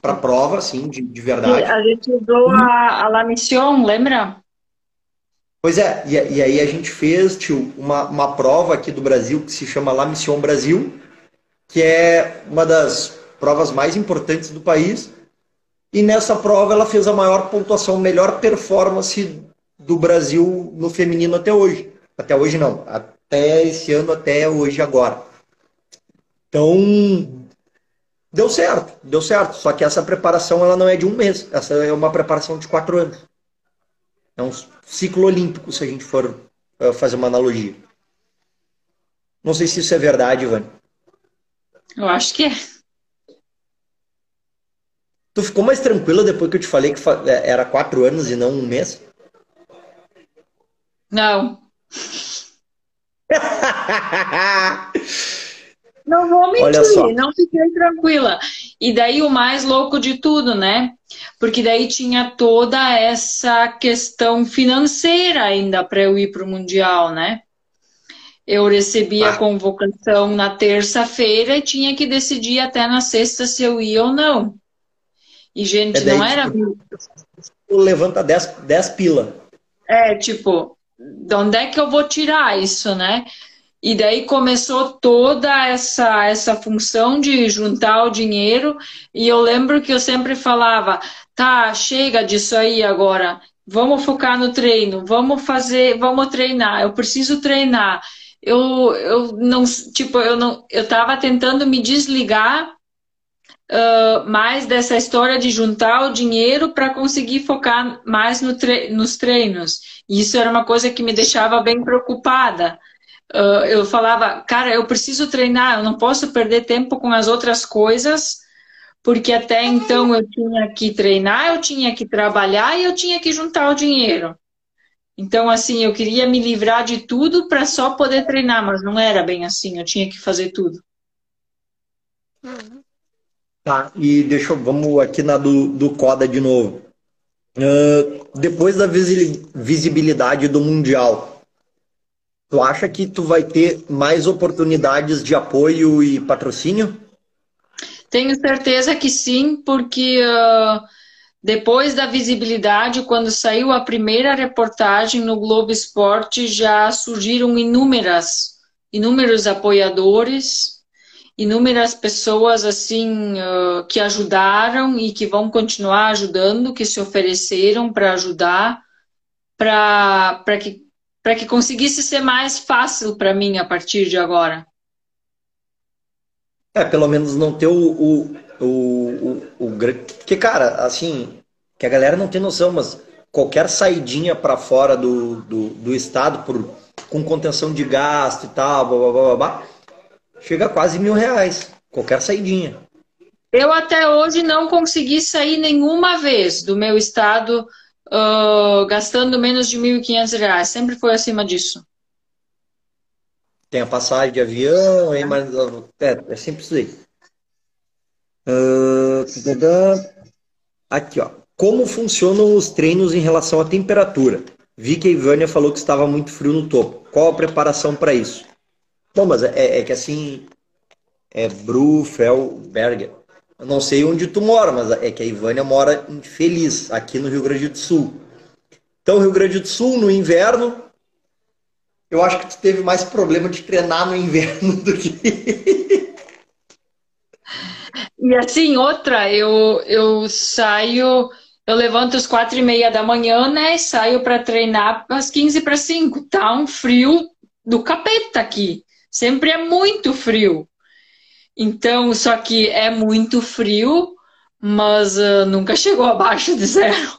para prova, assim, de, de verdade. A gente usou a, a La Mission, lembra? Pois é, e, e, aí a gente fez, tio, uma, uma prova aqui do Brasil que se chama La Mission Brasil, que é uma das provas mais importantes do país. E nessa prova ela fez a maior pontuação, melhor performance do Brasil no feminino até hoje. Até hoje não, até esse ano, até hoje agora. Então, deu certo, deu certo. Só que essa preparação ela não é de um mês, essa é uma preparação de quatro anos. É um ciclo olímpico, se a gente for uh, fazer uma analogia. Não sei se isso é verdade, Ivan. Eu acho que é. Tu ficou mais tranquila depois que eu te falei que é, era quatro anos e não um mês? Não. não vou mentir, não fiquei tranquila. E daí o mais louco de tudo, né? Porque daí tinha toda essa questão financeira ainda para eu ir para o Mundial, né? Eu recebi ah. a convocação na terça-feira e tinha que decidir até na sexta se eu ia ou não. E, gente, é daí, não era. Tipo, levanta 10 pila. É, tipo, de onde é que eu vou tirar isso, né? E daí começou toda essa, essa função de juntar o dinheiro. E eu lembro que eu sempre falava: tá, chega disso aí agora. Vamos focar no treino, vamos fazer, vamos treinar. Eu preciso treinar. Eu, eu não, tipo, eu não, eu tava tentando me desligar uh, mais dessa história de juntar o dinheiro para conseguir focar mais no tre nos treinos. E isso era uma coisa que me deixava bem preocupada uh, eu falava, cara, eu preciso treinar, eu não posso perder tempo com as outras coisas, porque até então eu tinha que treinar, eu tinha que trabalhar e eu tinha que juntar o dinheiro. Então, assim, eu queria me livrar de tudo para só poder treinar, mas não era bem assim, eu tinha que fazer tudo. Tá, e deixa eu, vamos aqui na do, do CODA de novo. Uh, depois da visibilidade do Mundial, Tu acha que tu vai ter mais oportunidades de apoio e patrocínio? Tenho certeza que sim, porque uh, depois da visibilidade, quando saiu a primeira reportagem no Globo Esporte, já surgiram inúmeras, inúmeros apoiadores, inúmeras pessoas assim uh, que ajudaram e que vão continuar ajudando, que se ofereceram para ajudar, para que para que conseguisse ser mais fácil para mim a partir de agora. É, pelo menos não ter o, o, o, o, o que cara, assim, que a galera não tem noção, mas qualquer saidinha para fora do, do, do, estado por, com contenção de gasto e tal, blá, blá, blá, blá, chega a quase mil reais. Qualquer saidinha. Eu até hoje não consegui sair nenhuma vez do meu estado uh, gastando menos de R$ 1.500. Sempre foi acima disso. Tem a passagem de avião, aí, mas é, é sempre isso aí. Uh, aqui, ó. Como funcionam os treinos em relação à temperatura? Vi que a Ivânia falou que estava muito frio no topo. Qual a preparação para isso? Bom, mas é, é, que assim, é Brufelberger. Eu não sei onde tu mora, mas é que a Ivânia mora em Feliz, aqui no Rio Grande do Sul. Então, Rio Grande do Sul, no inverno, eu acho que tu teve mais problema de treinar no inverno do que. e assim, outra, eu, eu saio, eu levanto às quatro e meia da manhã, né? E saio para treinar às 15 para 5. Tá um frio do capeta aqui. Sempre é muito frio. Então, só que é muito frio, mas uh, nunca chegou abaixo de zero.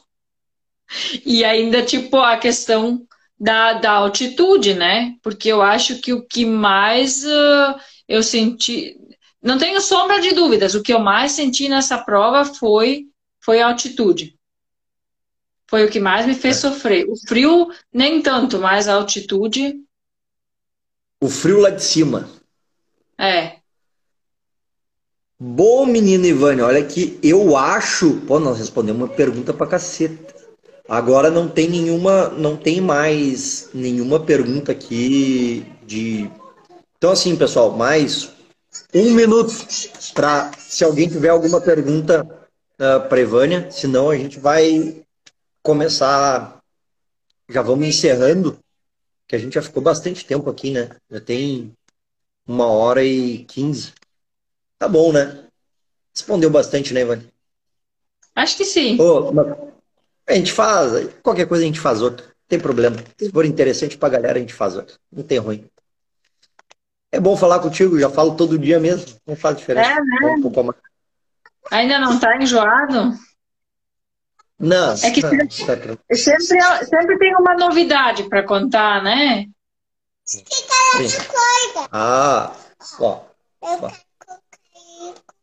E ainda, tipo, a questão da, da altitude, né? Porque eu acho que o que mais uh, eu senti. Não tenho sombra de dúvidas, o que eu mais senti nessa prova foi, foi a altitude. Foi o que mais me fez é. sofrer. O frio, nem tanto, mas a altitude. O frio lá de cima. É, Bom, menino Ivane, olha que eu acho. Pô, nós respondemos uma pergunta pra caceta. Agora não tem nenhuma, não tem mais nenhuma pergunta aqui de. Então assim, pessoal, mais um minuto para se alguém tiver alguma pergunta uh, para Ivânia, senão a gente vai começar já vamos encerrando, que a gente já ficou bastante tempo aqui, né? Já tem uma hora e quinze. Tá bom, né? Respondeu bastante, né, Ivani? Acho que sim. Oh, a gente faz, qualquer coisa a gente faz outra. Não tem problema. Se for interessante pra galera, a gente faz outra. Não tem ruim. É bom falar contigo, já falo todo dia mesmo. Não faz diferença. É, né? Um pouco mais. Ainda não tá enjoado? Não. É que não, sempre, sempre, sempre tem uma novidade para contar, né? Sim. Ah, ó. ó.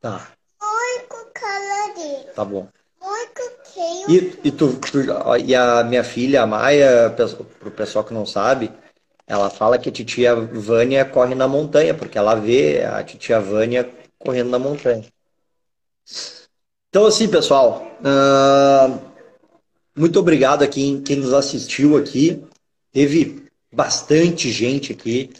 Tá. Tá bom. E, e, tu, tu, e a minha filha, a Maia, pro pessoal que não sabe, ela fala que a titia Vânia corre na montanha, porque ela vê a titia Vânia correndo na montanha. Então, assim, pessoal, uh, muito obrigado a quem, quem nos assistiu aqui. Teve bastante gente aqui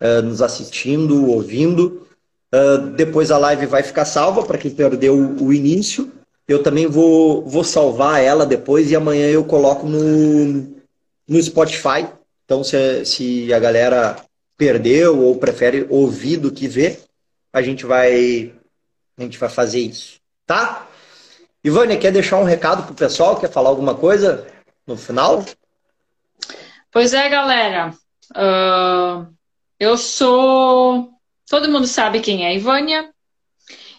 uh, nos assistindo, ouvindo. Uh, depois a live vai ficar salva para quem perdeu o, o, início. Eu também vou, vou salvar ela depois e amanhã eu coloco no, no Spotify então, se, se a galera perdeu ou prefere ouvir do que ver, a gente vai a gente vai fazer isso, tá? Ivânia, quer deixar um recado pro pessoal? Quer falar alguma coisa no final? Pois é, galera. Uh, eu sou. Todo mundo sabe quem é a Ivânia.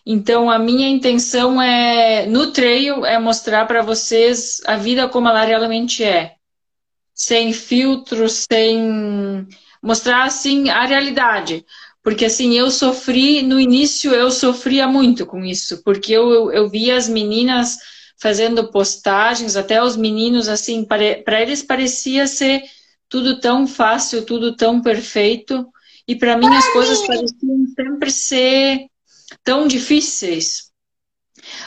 Então, a minha intenção é, no trail, é mostrar para vocês a vida como ela realmente é sem filtros, sem mostrar assim a realidade. Porque assim, eu sofri, no início eu sofria muito com isso, porque eu, eu via as meninas fazendo postagens, até os meninos, assim, para eles parecia ser tudo tão fácil, tudo tão perfeito, e para mim as coisas pareciam sempre ser tão difíceis.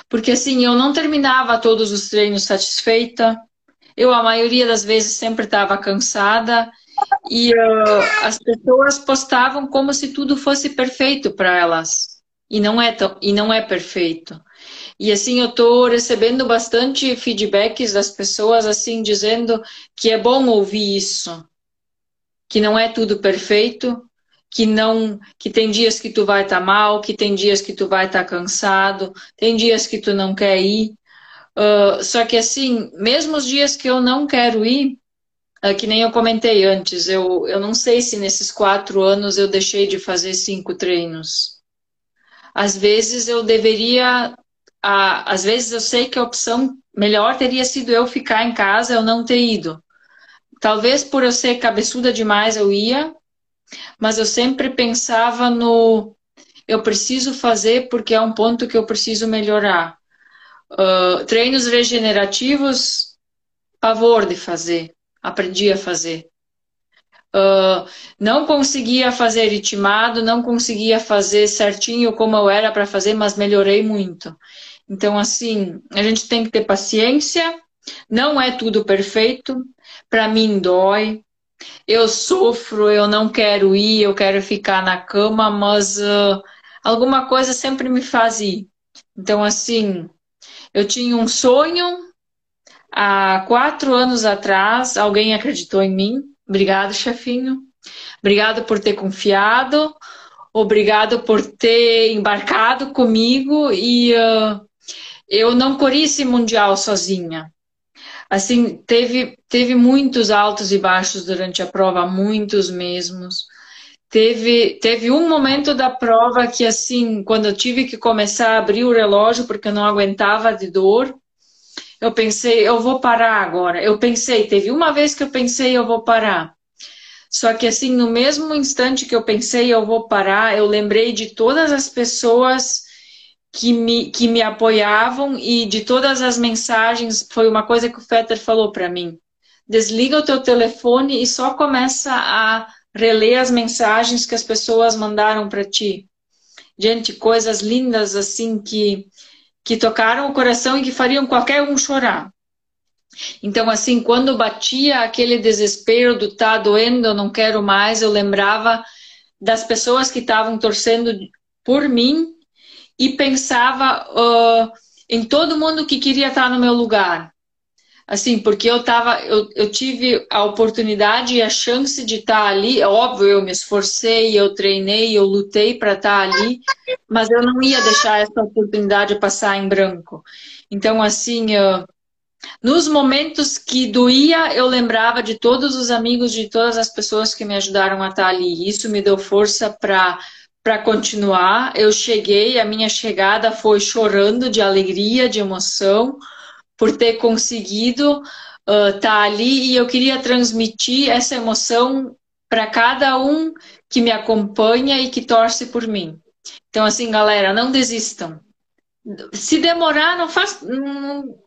Porque assim, eu não terminava todos os treinos satisfeita, eu, a maioria das vezes, sempre estava cansada e uh, as pessoas postavam como se tudo fosse perfeito para elas. E não, é tão, e não é perfeito. E assim, eu estou recebendo bastante feedbacks das pessoas, assim, dizendo que é bom ouvir isso. Que não é tudo perfeito, que não que tem dias que tu vai estar tá mal, que tem dias que tu vai estar tá cansado, tem dias que tu não quer ir, Uh, só que assim, mesmo os dias que eu não quero ir, uh, que nem eu comentei antes, eu, eu não sei se nesses quatro anos eu deixei de fazer cinco treinos. Às vezes eu deveria, uh, às vezes eu sei que a opção melhor teria sido eu ficar em casa, eu não ter ido. Talvez por eu ser cabeçuda demais eu ia, mas eu sempre pensava no eu preciso fazer porque é um ponto que eu preciso melhorar. Uh, treinos regenerativos, pavor de fazer, aprendi a fazer. Uh, não conseguia fazer ritmado, não conseguia fazer certinho como eu era para fazer, mas melhorei muito. Então, assim, a gente tem que ter paciência, não é tudo perfeito, para mim dói, eu sofro, eu não quero ir, eu quero ficar na cama, mas uh, alguma coisa sempre me faz ir. Então, assim, eu tinha um sonho há quatro anos atrás, alguém acreditou em mim. Obrigado, chefinho. Obrigado por ter confiado. Obrigado por ter embarcado comigo e uh, eu não corri esse mundial sozinha. Assim, teve, teve muitos altos e baixos durante a prova, muitos mesmos. Teve, teve um momento da prova que, assim, quando eu tive que começar a abrir o relógio porque eu não aguentava de dor, eu pensei, eu vou parar agora. Eu pensei, teve uma vez que eu pensei, eu vou parar. Só que, assim, no mesmo instante que eu pensei, eu vou parar, eu lembrei de todas as pessoas que me, que me apoiavam e de todas as mensagens. Foi uma coisa que o Fetter falou para mim. Desliga o teu telefone e só começa a reler as mensagens que as pessoas mandaram para ti. Gente, coisas lindas assim que, que tocaram o coração e que fariam qualquer um chorar. Então, assim, quando batia aquele desespero do tá doendo, eu não quero mais, eu lembrava das pessoas que estavam torcendo por mim e pensava uh, em todo mundo que queria estar no meu lugar. Assim, porque eu tava, eu, eu tive a oportunidade e a chance de estar ali. É óbvio, eu me esforcei, eu treinei, eu lutei para estar ali, mas eu não ia deixar essa oportunidade passar em branco. Então, assim, eu, nos momentos que doía, eu lembrava de todos os amigos, de todas as pessoas que me ajudaram a estar ali. Isso me deu força para para continuar. Eu cheguei, a minha chegada foi chorando de alegria, de emoção, por ter conseguido estar uh, tá ali e eu queria transmitir essa emoção para cada um que me acompanha e que torce por mim. Então, assim, galera, não desistam. Se demorar, não faz. Não,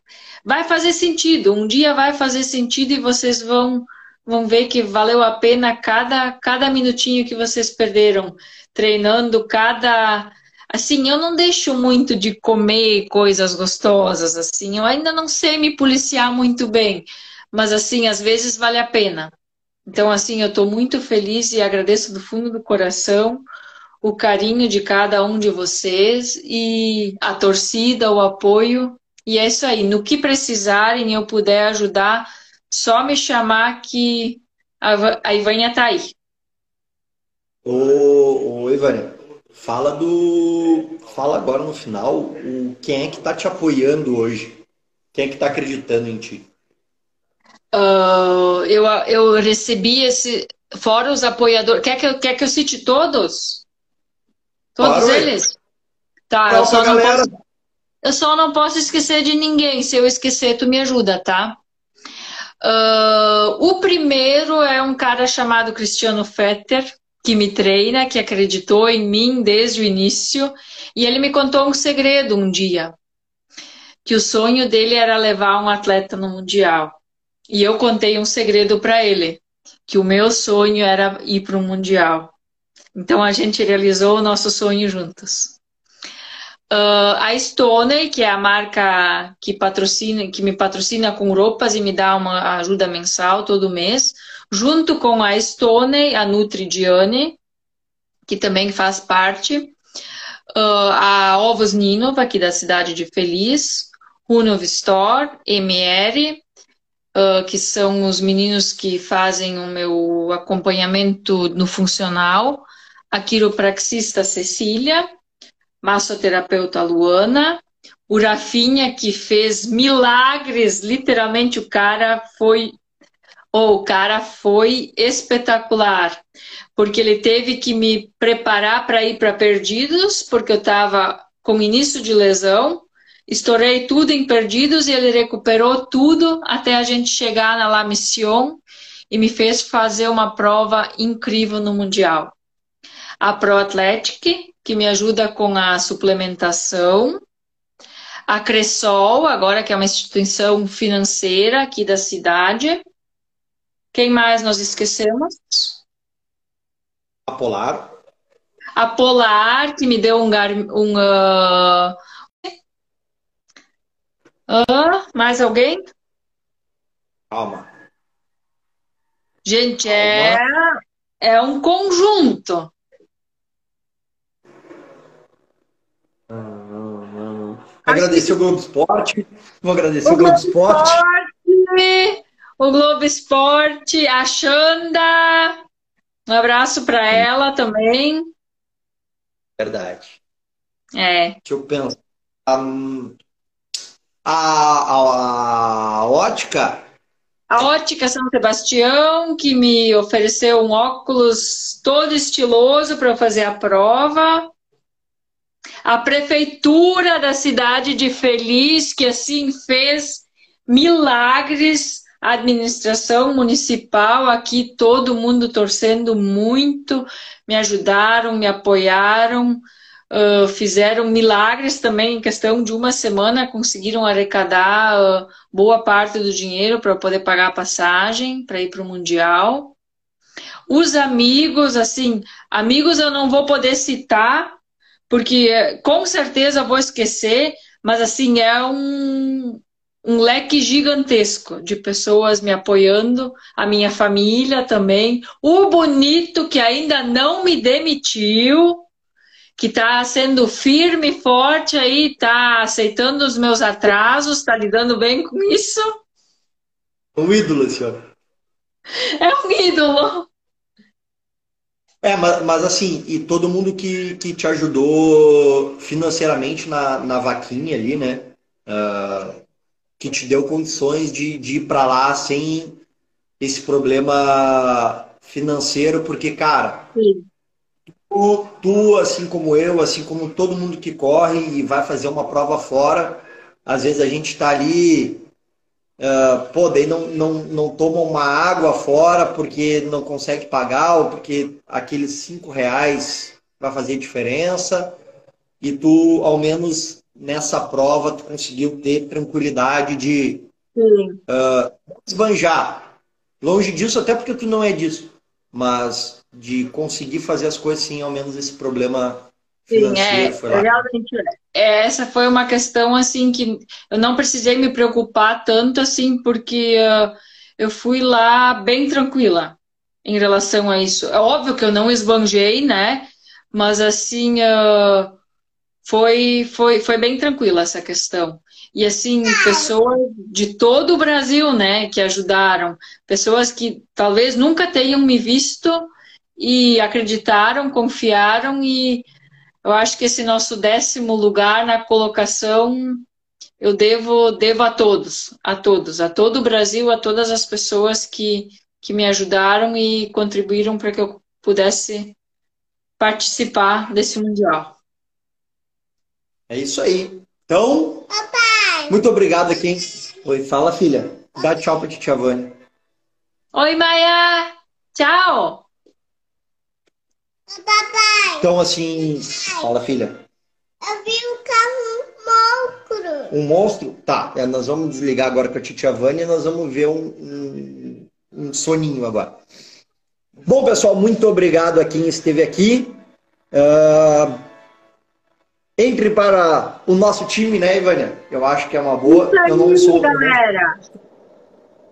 vai fazer sentido. Um dia vai fazer sentido e vocês vão, vão ver que valeu a pena cada, cada minutinho que vocês perderam treinando, cada Assim, eu não deixo muito de comer coisas gostosas, assim, eu ainda não sei me policiar muito bem, mas assim, às vezes vale a pena. Então, assim, eu estou muito feliz e agradeço do fundo do coração o carinho de cada um de vocês e a torcida, o apoio. E é isso aí. No que precisarem, eu puder ajudar, só me chamar que a Ivânia está aí. Ô, ô Ivânia, Fala do. Fala agora no final o quem é que está te apoiando hoje? Quem é que está acreditando em ti? Uh, eu, eu recebi esse. Fora os apoiadores. Quer que eu, quer que eu cite todos? Todos claro, eles? Tá, eu só, não posso, eu só não posso esquecer de ninguém. Se eu esquecer, tu me ajuda, tá? Uh, o primeiro é um cara chamado Cristiano Fetter que me treina, que acreditou em mim desde o início, e ele me contou um segredo um dia, que o sonho dele era levar um atleta no mundial. E eu contei um segredo para ele, que o meu sonho era ir para o mundial. Então a gente realizou o nosso sonho juntos. Uh, a Stone, que é a marca que patrocina, que me patrocina com roupas e me dá uma ajuda mensal todo mês, junto com a Stone, a Nutridiane, que também faz parte, uh, a Ovos Ninov, aqui da cidade de Feliz, Runov Store, MR, uh, que são os meninos que fazem o meu acompanhamento no funcional, a quiropraxista Cecília, massoterapeuta Luana, o Rafinha, que fez milagres, literalmente o cara foi oh, o cara foi espetacular, porque ele teve que me preparar para ir para Perdidos, porque eu estava com início de lesão, estourei tudo em Perdidos e ele recuperou tudo até a gente chegar na La Mission e me fez fazer uma prova incrível no Mundial. A Pro Athletic, que me ajuda com a suplementação, a Cressol, agora que é uma instituição financeira aqui da cidade, quem mais nós esquecemos? A Polar. A Polar, que me deu um. um uh... Uh, mais alguém? Calma. Gente, é, é um conjunto. Agradecer o Globo Esporte. Vou agradecer o, o Globo Esporte. Esporte o Globo Esporte, a Xanda. Um abraço para ela também. Verdade. É. Deixa eu pensar. Um, a, a, a ótica. A ótica São Sebastião, que me ofereceu um óculos todo estiloso para fazer a prova. A prefeitura da cidade de Feliz, que assim fez milagres a administração municipal aqui, todo mundo torcendo muito, me ajudaram, me apoiaram, uh, fizeram milagres também em questão de uma semana, conseguiram arrecadar uh, boa parte do dinheiro para poder pagar a passagem para ir para o Mundial. Os amigos, assim, amigos eu não vou poder citar, porque com certeza vou esquecer, mas assim, é um, um leque gigantesco de pessoas me apoiando, a minha família também, o bonito que ainda não me demitiu, que está sendo firme e forte aí, está aceitando os meus atrasos, está lidando bem com isso. Um ídolo, senhor. É um ídolo. É, mas, mas assim, e todo mundo que, que te ajudou financeiramente na, na vaquinha ali, né? Uh, que te deu condições de, de ir para lá sem esse problema financeiro, porque, cara, Sim. tu, tu, assim como eu, assim como todo mundo que corre e vai fazer uma prova fora, às vezes a gente está ali Uh, pô, daí não, não, não toma uma água fora porque não consegue pagar ou porque aqueles cinco reais vai fazer diferença e tu, ao menos nessa prova, tu conseguiu ter tranquilidade de uh, esbanjar. Longe disso, até porque tu não é disso, mas de conseguir fazer as coisas sem ao menos esse problema. Sim, é, realmente é, essa foi uma questão assim que eu não precisei me preocupar tanto assim, porque uh, eu fui lá bem tranquila em relação a isso. É óbvio que eu não esbanjei, né? Mas assim uh, foi, foi, foi bem tranquila essa questão. E assim, pessoas de todo o Brasil, né, que ajudaram, pessoas que talvez nunca tenham me visto e acreditaram, confiaram e eu acho que esse nosso décimo lugar na colocação eu devo, devo a todos, a todos, a todo o Brasil, a todas as pessoas que, que me ajudaram e contribuíram para que eu pudesse participar desse Mundial. É isso aí. Então, Papai. muito obrigado aqui. Oi, fala, filha. Dá tchau para Tia Vânia. Oi, Maia. Tchau. Papai! Então, assim. Fala, filha. Eu vi um carro monstro. Um monstro? Tá, é, nós vamos desligar agora com a Titia Vânia e nós vamos ver um, um, um, soninho agora. Bom, pessoal, muito obrigado a quem esteve aqui. Uh, entre para o nosso time, né, Ivânia? Eu acho que é uma boa. Isso aí, eu não sou. Galera.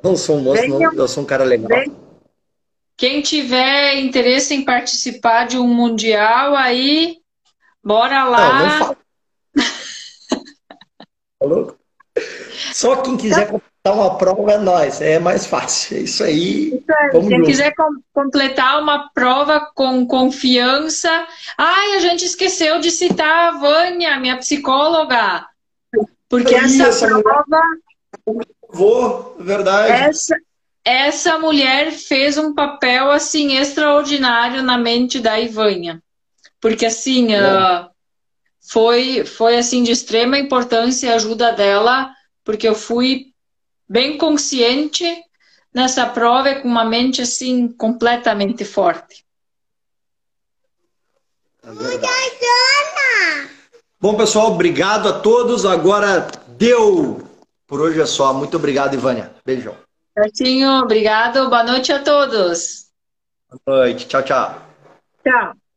Não sou um monstro, não, eu sou um cara legal. Vem quem tiver interesse em participar de um mundial, aí bora lá. Não, não Falou? Só quem quiser completar uma prova é nós, é mais fácil. É isso aí. Isso aí. Quem junto. quiser com completar uma prova com confiança. Ai, a gente esqueceu de citar a Vânia, minha psicóloga. Porque essa, essa prova. Vou, verdade. Essa, essa mulher fez um papel assim extraordinário na mente da Ivânia, porque assim uh, foi foi assim de extrema importância a ajuda dela, porque eu fui bem consciente nessa prova com uma mente assim completamente forte. É Bom, pessoal, obrigado a todos. Agora deu. Por hoje é só. Muito obrigado, Ivânia. Beijão. Certinho, obrigado. Boa noite a todos. Boa noite. Tchau, tchau. Tchau.